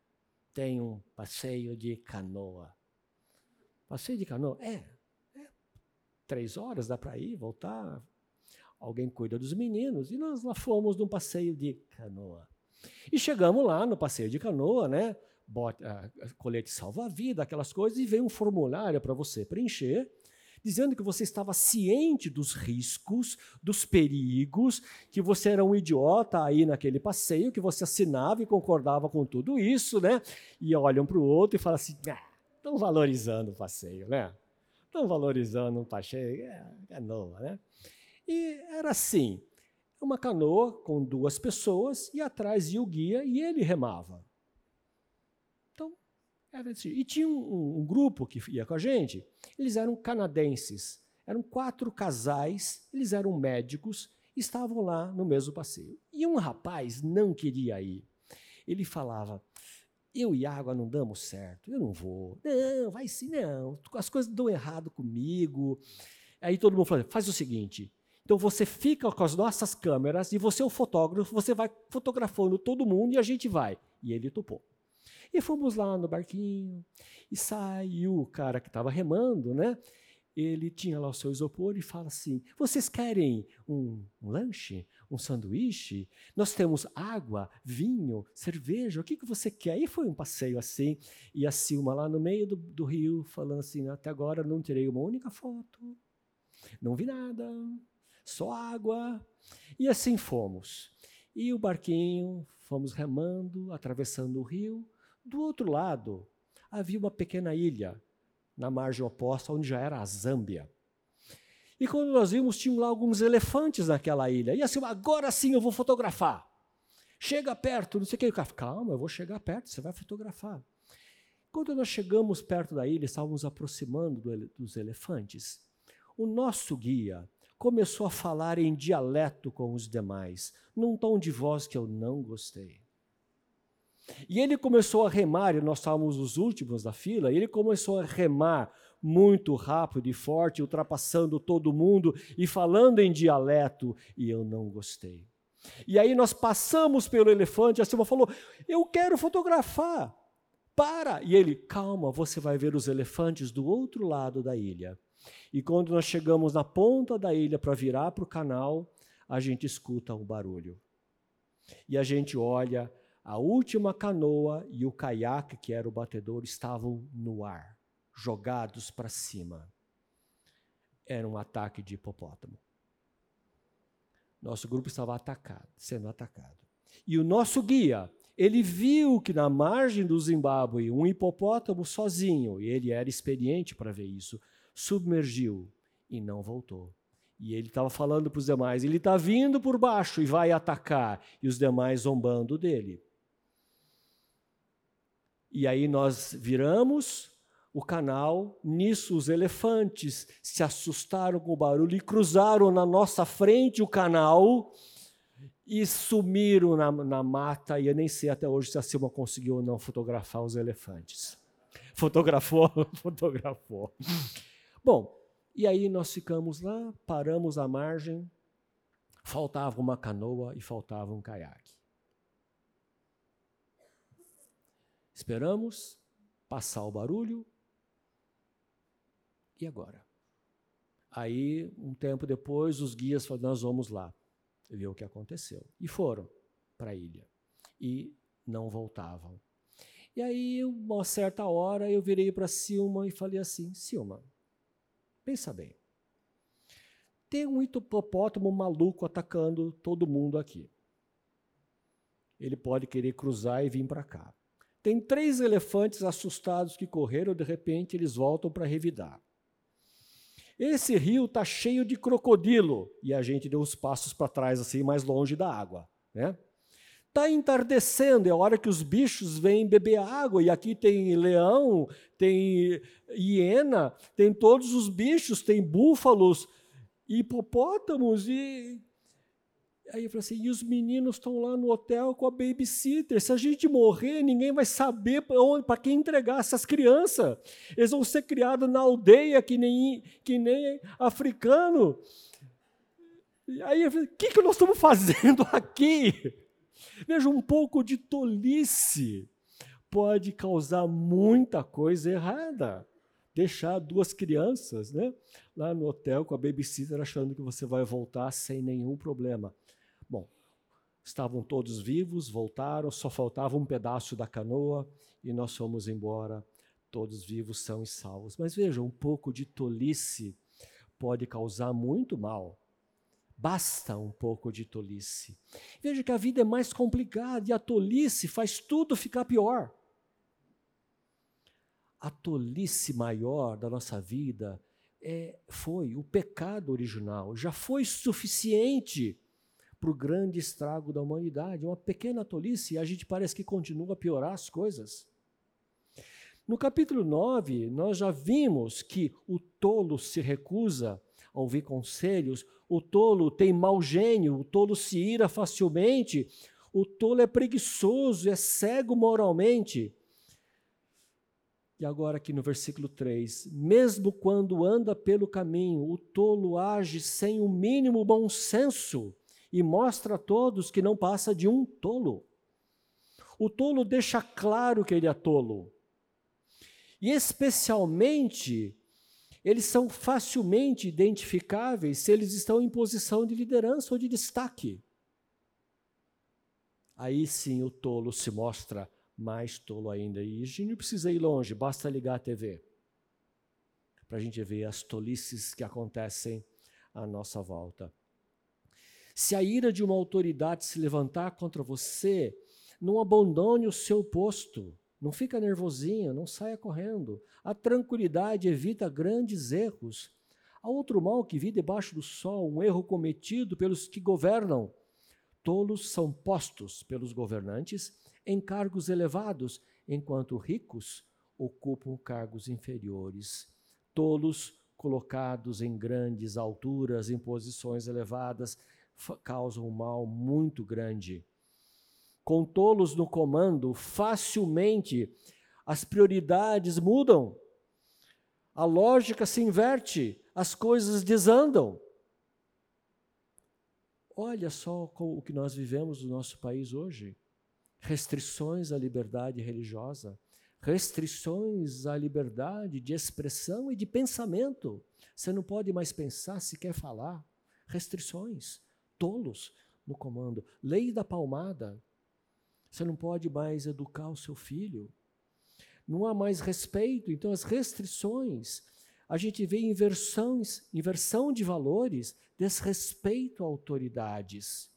tem um passeio de canoa. Passeio de canoa? É, é três horas, dá para ir, voltar. Alguém cuida dos meninos. E nós lá fomos num passeio de canoa. E chegamos lá no passeio de canoa, né? Bote, uh, colete salva-vida, aquelas coisas, e veio um formulário para você preencher, dizendo que você estava ciente dos riscos, dos perigos, que você era um idiota aí naquele passeio, que você assinava e concordava com tudo isso, né? E olham para o outro e falam assim: estão ah, valorizando o passeio, né? Estão valorizando um passeio, é, é nova, né? E era assim uma canoa com duas pessoas e atrás ia o guia e ele remava. Então, era assim. E tinha um, um, grupo que ia com a gente, eles eram canadenses, eram quatro casais, eles eram médicos, estavam lá no mesmo passeio. E um rapaz não queria ir. Ele falava: eu e água não damos certo, eu não vou. Não, vai sim, não. As coisas dão errado comigo. Aí todo mundo falou: faz o seguinte, então você fica com as nossas câmeras e você é o fotógrafo, você vai fotografando todo mundo e a gente vai. E ele topou. E fomos lá no barquinho e saiu o cara que estava remando, né? ele tinha lá o seu isopor e fala assim: Vocês querem um, um lanche? Um sanduíche? Nós temos água, vinho, cerveja, o que, que você quer? E foi um passeio assim, e a Silma lá no meio do, do rio, falando assim: Até agora não tirei uma única foto, não vi nada, só água. E assim fomos. E o barquinho, fomos remando, atravessando o rio. Do outro lado, havia uma pequena ilha, na margem oposta, onde já era a Zâmbia. E quando nós vimos, tinham lá alguns elefantes naquela ilha. E assim, agora sim eu vou fotografar. Chega perto, não sei o que. Calma, eu vou chegar perto, você vai fotografar. Quando nós chegamos perto da ilha, estávamos aproximando do, dos elefantes, o nosso guia começou a falar em dialeto com os demais, num tom de voz que eu não gostei. E ele começou a remar, e nós estávamos os últimos da fila, e ele começou a remar muito rápido e forte, ultrapassando todo mundo e falando em dialeto, e eu não gostei. E aí nós passamos pelo elefante, a Silva falou: Eu quero fotografar. Para! E ele, calma, você vai ver os elefantes do outro lado da ilha. E quando nós chegamos na ponta da ilha para virar para o canal, a gente escuta um barulho. E a gente olha a última canoa e o caiaque, que era o batedor, estavam no ar, jogados para cima. Era um ataque de hipopótamo. Nosso grupo estava atacado, sendo atacado. E o nosso guia, ele viu que na margem do Zimbábue, um hipopótamo sozinho, e ele era experiente para ver isso, submergiu e não voltou. E ele estava falando para os demais: ele está vindo por baixo e vai atacar, e os demais zombando dele. E aí nós viramos o canal, nisso os elefantes se assustaram com o barulho e cruzaram na nossa frente o canal e sumiram na, na mata. E eu nem sei até hoje se a Silma conseguiu ou não fotografar os elefantes. Fotografou? [laughs] Fotografou. Bom, e aí nós ficamos lá, paramos à margem, faltava uma canoa e faltava um caiaque. Esperamos passar o barulho. E agora? Aí, um tempo depois, os guias falaram: Nós vamos lá ver o que aconteceu. E foram para a ilha. E não voltavam. E aí, uma certa hora, eu virei para Silma e falei assim: Silma, pensa bem. Tem um hipopótamo maluco atacando todo mundo aqui. Ele pode querer cruzar e vir para cá. Tem três elefantes assustados que correram, de repente eles voltam para revidar. Esse rio está cheio de crocodilo e a gente deu uns passos para trás, assim, mais longe da água. Né? Está entardecendo, é a hora que os bichos vêm beber água, e aqui tem leão, tem hiena, tem todos os bichos, tem búfalos, hipopótamos e Aí eu falei assim, e os meninos estão lá no hotel com a babysitter. Se a gente morrer, ninguém vai saber para quem entregar essas crianças. Eles vão ser criados na aldeia que nem, que nem africano. E aí eu falei, o que, que nós estamos fazendo aqui? Veja, um pouco de tolice pode causar muita coisa errada. Deixar duas crianças né, lá no hotel com a babysitter achando que você vai voltar sem nenhum problema. Bom, estavam todos vivos, voltaram, só faltava um pedaço da canoa e nós fomos embora, todos vivos, são e salvos. Mas veja, um pouco de tolice pode causar muito mal. Basta um pouco de tolice. Veja que a vida é mais complicada e a tolice faz tudo ficar pior. A tolice maior da nossa vida é, foi o pecado original, já foi suficiente para o grande estrago da humanidade. Uma pequena tolice e a gente parece que continua a piorar as coisas. No capítulo 9, nós já vimos que o tolo se recusa a ouvir conselhos, o tolo tem mau gênio, o tolo se ira facilmente, o tolo é preguiçoso, é cego moralmente. E agora, aqui no versículo 3: Mesmo quando anda pelo caminho, o tolo age sem o mínimo bom senso e mostra a todos que não passa de um tolo. O tolo deixa claro que ele é tolo. E especialmente, eles são facilmente identificáveis se eles estão em posição de liderança ou de destaque. Aí sim o tolo se mostra mais tolo ainda. E não precisa ir longe, basta ligar a TV para a gente ver as tolices que acontecem à nossa volta. Se a ira de uma autoridade se levantar contra você, não abandone o seu posto. Não fica nervosinho, não saia correndo. A tranquilidade evita grandes erros. Há outro mal que vi debaixo do sol, um erro cometido pelos que governam. Tolos são postos pelos governantes em cargos elevados, enquanto ricos ocupam cargos inferiores. Tolos colocados em grandes alturas, em posições elevadas, causam um mal muito grande com tolos no comando, facilmente as prioridades mudam, a lógica se inverte, as coisas desandam. Olha só o que nós vivemos no nosso país hoje: restrições à liberdade religiosa, restrições à liberdade de expressão e de pensamento. Você não pode mais pensar se quer falar. Restrições, tolos no comando. Lei da palmada. Você não pode mais educar o seu filho. Não há mais respeito. Então, as restrições, a gente vê inversões, inversão de valores, desrespeito a autoridades.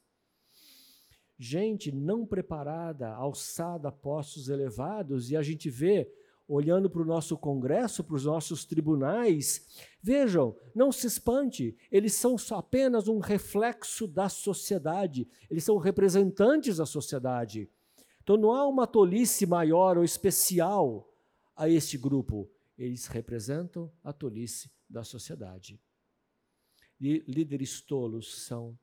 Gente não preparada, alçada a postos elevados, e a gente vê olhando para o nosso Congresso, para os nossos tribunais, vejam, não se espante, eles são apenas um reflexo da sociedade, eles são representantes da sociedade. Então não há uma tolice maior ou especial a este grupo. Eles representam a tolice da sociedade. E líderes tolos são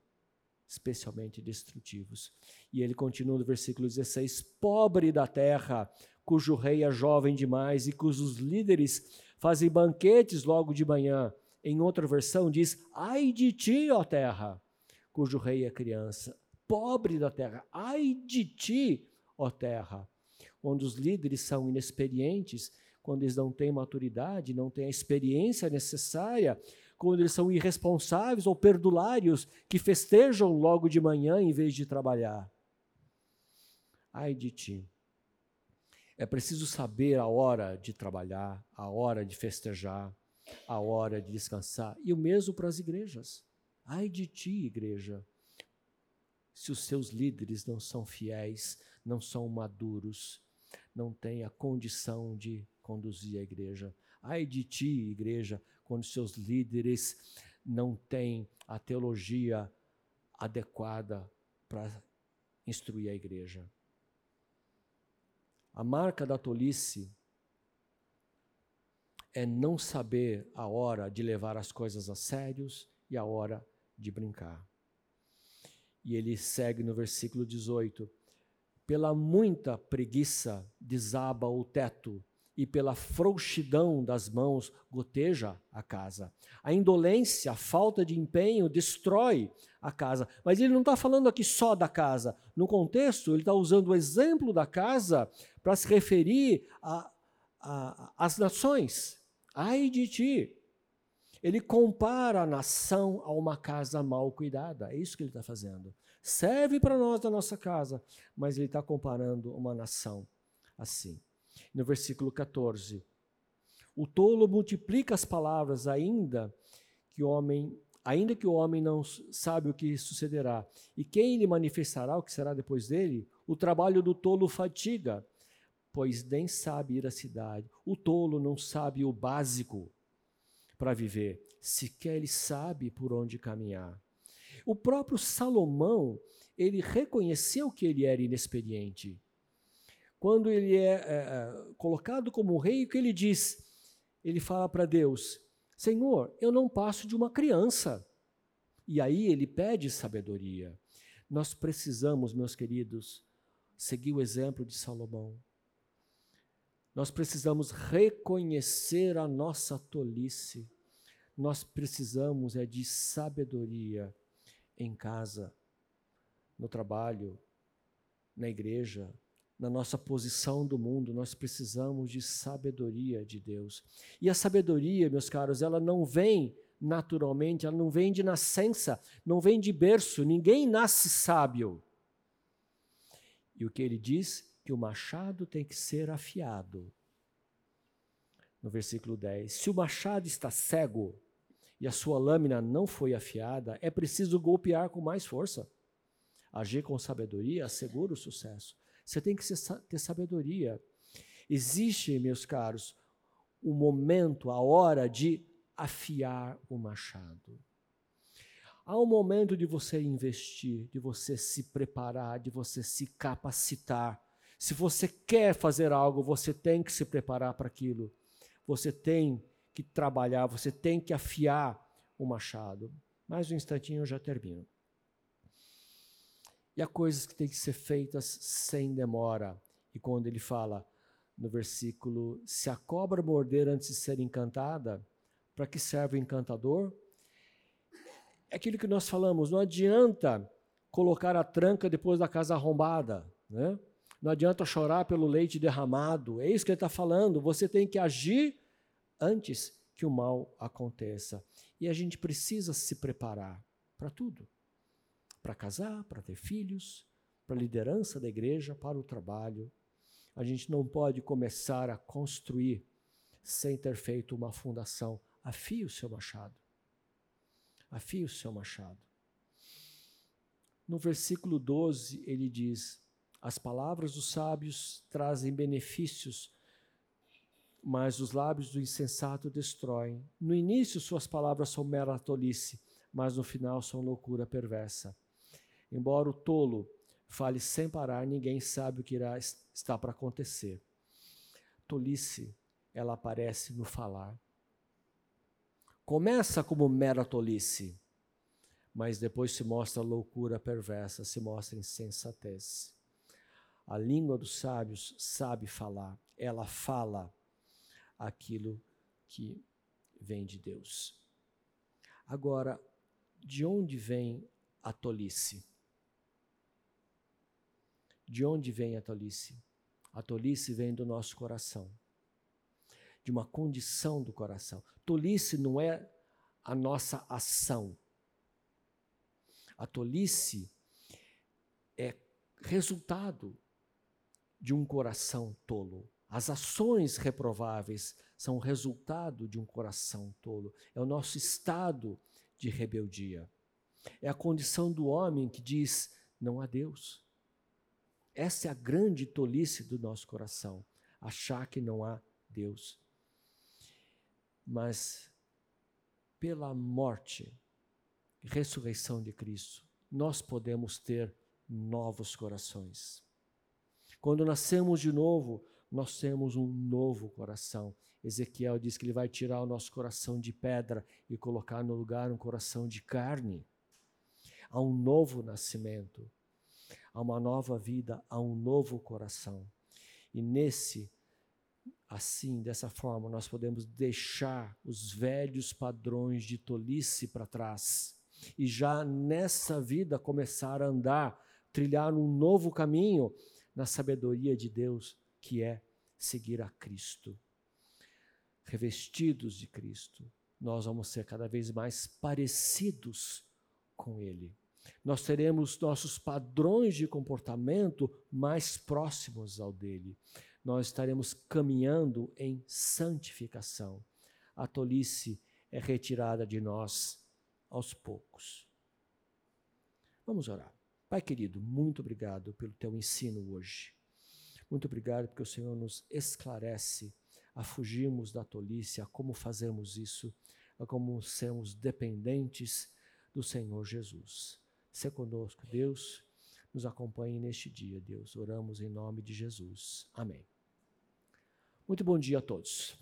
especialmente destrutivos. E ele continua no versículo 16: Pobre da terra, cujo rei é jovem demais e cujos líderes fazem banquetes logo de manhã. Em outra versão diz: Ai de ti, ó terra, cujo rei é criança. Pobre da terra, ai de ti, ó terra, onde os líderes são inexperientes, quando eles não têm maturidade, não têm a experiência necessária, quando eles são irresponsáveis ou perdulários, que festejam logo de manhã em vez de trabalhar. Ai de ti. É preciso saber a hora de trabalhar, a hora de festejar, a hora de descansar. E o mesmo para as igrejas. Ai de ti, igreja, se os seus líderes não são fiéis, não são maduros, não têm a condição de conduzir a igreja. Ai de ti, igreja, quando seus líderes não têm a teologia adequada para instruir a igreja. A marca da tolice é não saber a hora de levar as coisas a sérios e a hora de brincar. E ele segue no versículo 18: Pela muita preguiça desaba o teto, e pela frouxidão das mãos goteja a casa. A indolência, a falta de empenho destrói a casa. Mas ele não está falando aqui só da casa. No contexto, ele está usando o exemplo da casa para se referir às nações. Ai de ti! Ele compara a nação a uma casa mal cuidada. É isso que ele está fazendo. Serve para nós da nossa casa, mas ele está comparando uma nação assim. No versículo 14: O tolo multiplica as palavras, ainda que o homem, ainda que o homem não sabe o que sucederá. E quem lhe manifestará o que será depois dele? O trabalho do tolo fatiga, pois nem sabe ir à cidade. O tolo não sabe o básico para viver, sequer ele sabe por onde caminhar. O próprio Salomão, ele reconheceu que ele era inexperiente. Quando ele é, é, é colocado como rei, o que ele diz? Ele fala para Deus: Senhor, eu não passo de uma criança. E aí ele pede sabedoria. Nós precisamos, meus queridos, seguir o exemplo de Salomão. Nós precisamos reconhecer a nossa tolice. Nós precisamos é de sabedoria em casa, no trabalho, na igreja, na nossa posição do mundo, nós precisamos de sabedoria de Deus. E a sabedoria, meus caros, ela não vem naturalmente, ela não vem de nascença, não vem de berço, ninguém nasce sábio. E o que ele diz? Que o machado tem que ser afiado. No versículo 10: Se o machado está cego e a sua lâmina não foi afiada, é preciso golpear com mais força. Agir com sabedoria assegura o sucesso. Você tem que ter sabedoria. Existe, meus caros, o momento, a hora de afiar o machado. Há um momento de você investir, de você se preparar, de você se capacitar. Se você quer fazer algo, você tem que se preparar para aquilo. Você tem que trabalhar, você tem que afiar o machado. Mais um instantinho eu já termino. E há coisas que têm que ser feitas sem demora. E quando ele fala no versículo: Se a cobra morder antes de ser encantada, para que serve o encantador? É aquilo que nós falamos, não adianta colocar a tranca depois da casa arrombada, né? Não adianta chorar pelo leite derramado. É isso que ele está falando. Você tem que agir antes que o mal aconteça. E a gente precisa se preparar para tudo: para casar, para ter filhos, para a liderança da igreja, para o trabalho. A gente não pode começar a construir sem ter feito uma fundação afie o seu machado. Afie o seu machado. No versículo 12, ele diz: As palavras dos sábios trazem benefícios, mas os lábios do insensato destroem. No início, suas palavras são mera tolice, mas no final são loucura perversa. Embora o tolo fale sem parar, ninguém sabe o que irá estar para acontecer. Tolice, ela aparece no falar. Começa como mera tolice, mas depois se mostra loucura perversa, se mostra insensatez. A língua dos sábios sabe falar, ela fala aquilo que vem de Deus. Agora, de onde vem a tolice? De onde vem a tolice? A tolice vem do nosso coração de uma condição do coração. Tolice não é a nossa ação. A tolice é resultado de um coração tolo. As ações reprováveis são resultado de um coração tolo. É o nosso estado de rebeldia. É a condição do homem que diz: não há Deus. Essa é a grande tolice do nosso coração, achar que não há Deus mas pela morte e ressurreição de Cristo, nós podemos ter novos corações. Quando nascemos de novo, nós temos um novo coração. Ezequiel diz que ele vai tirar o nosso coração de pedra e colocar no lugar um coração de carne. Há um novo nascimento, há uma nova vida, há um novo coração. E nesse Assim, dessa forma, nós podemos deixar os velhos padrões de tolice para trás e já nessa vida começar a andar, trilhar um novo caminho na sabedoria de Deus, que é seguir a Cristo. Revestidos de Cristo, nós vamos ser cada vez mais parecidos com Ele. Nós teremos nossos padrões de comportamento mais próximos ao dele nós estaremos caminhando em santificação. A tolice é retirada de nós aos poucos. Vamos orar. Pai querido, muito obrigado pelo teu ensino hoje. Muito obrigado porque o Senhor nos esclarece a fugirmos da tolice, a como fazermos isso, a como sermos dependentes do Senhor Jesus. Se conosco, Deus, nos acompanhe neste dia, Deus. Oramos em nome de Jesus. Amém. Muito bom dia a todos.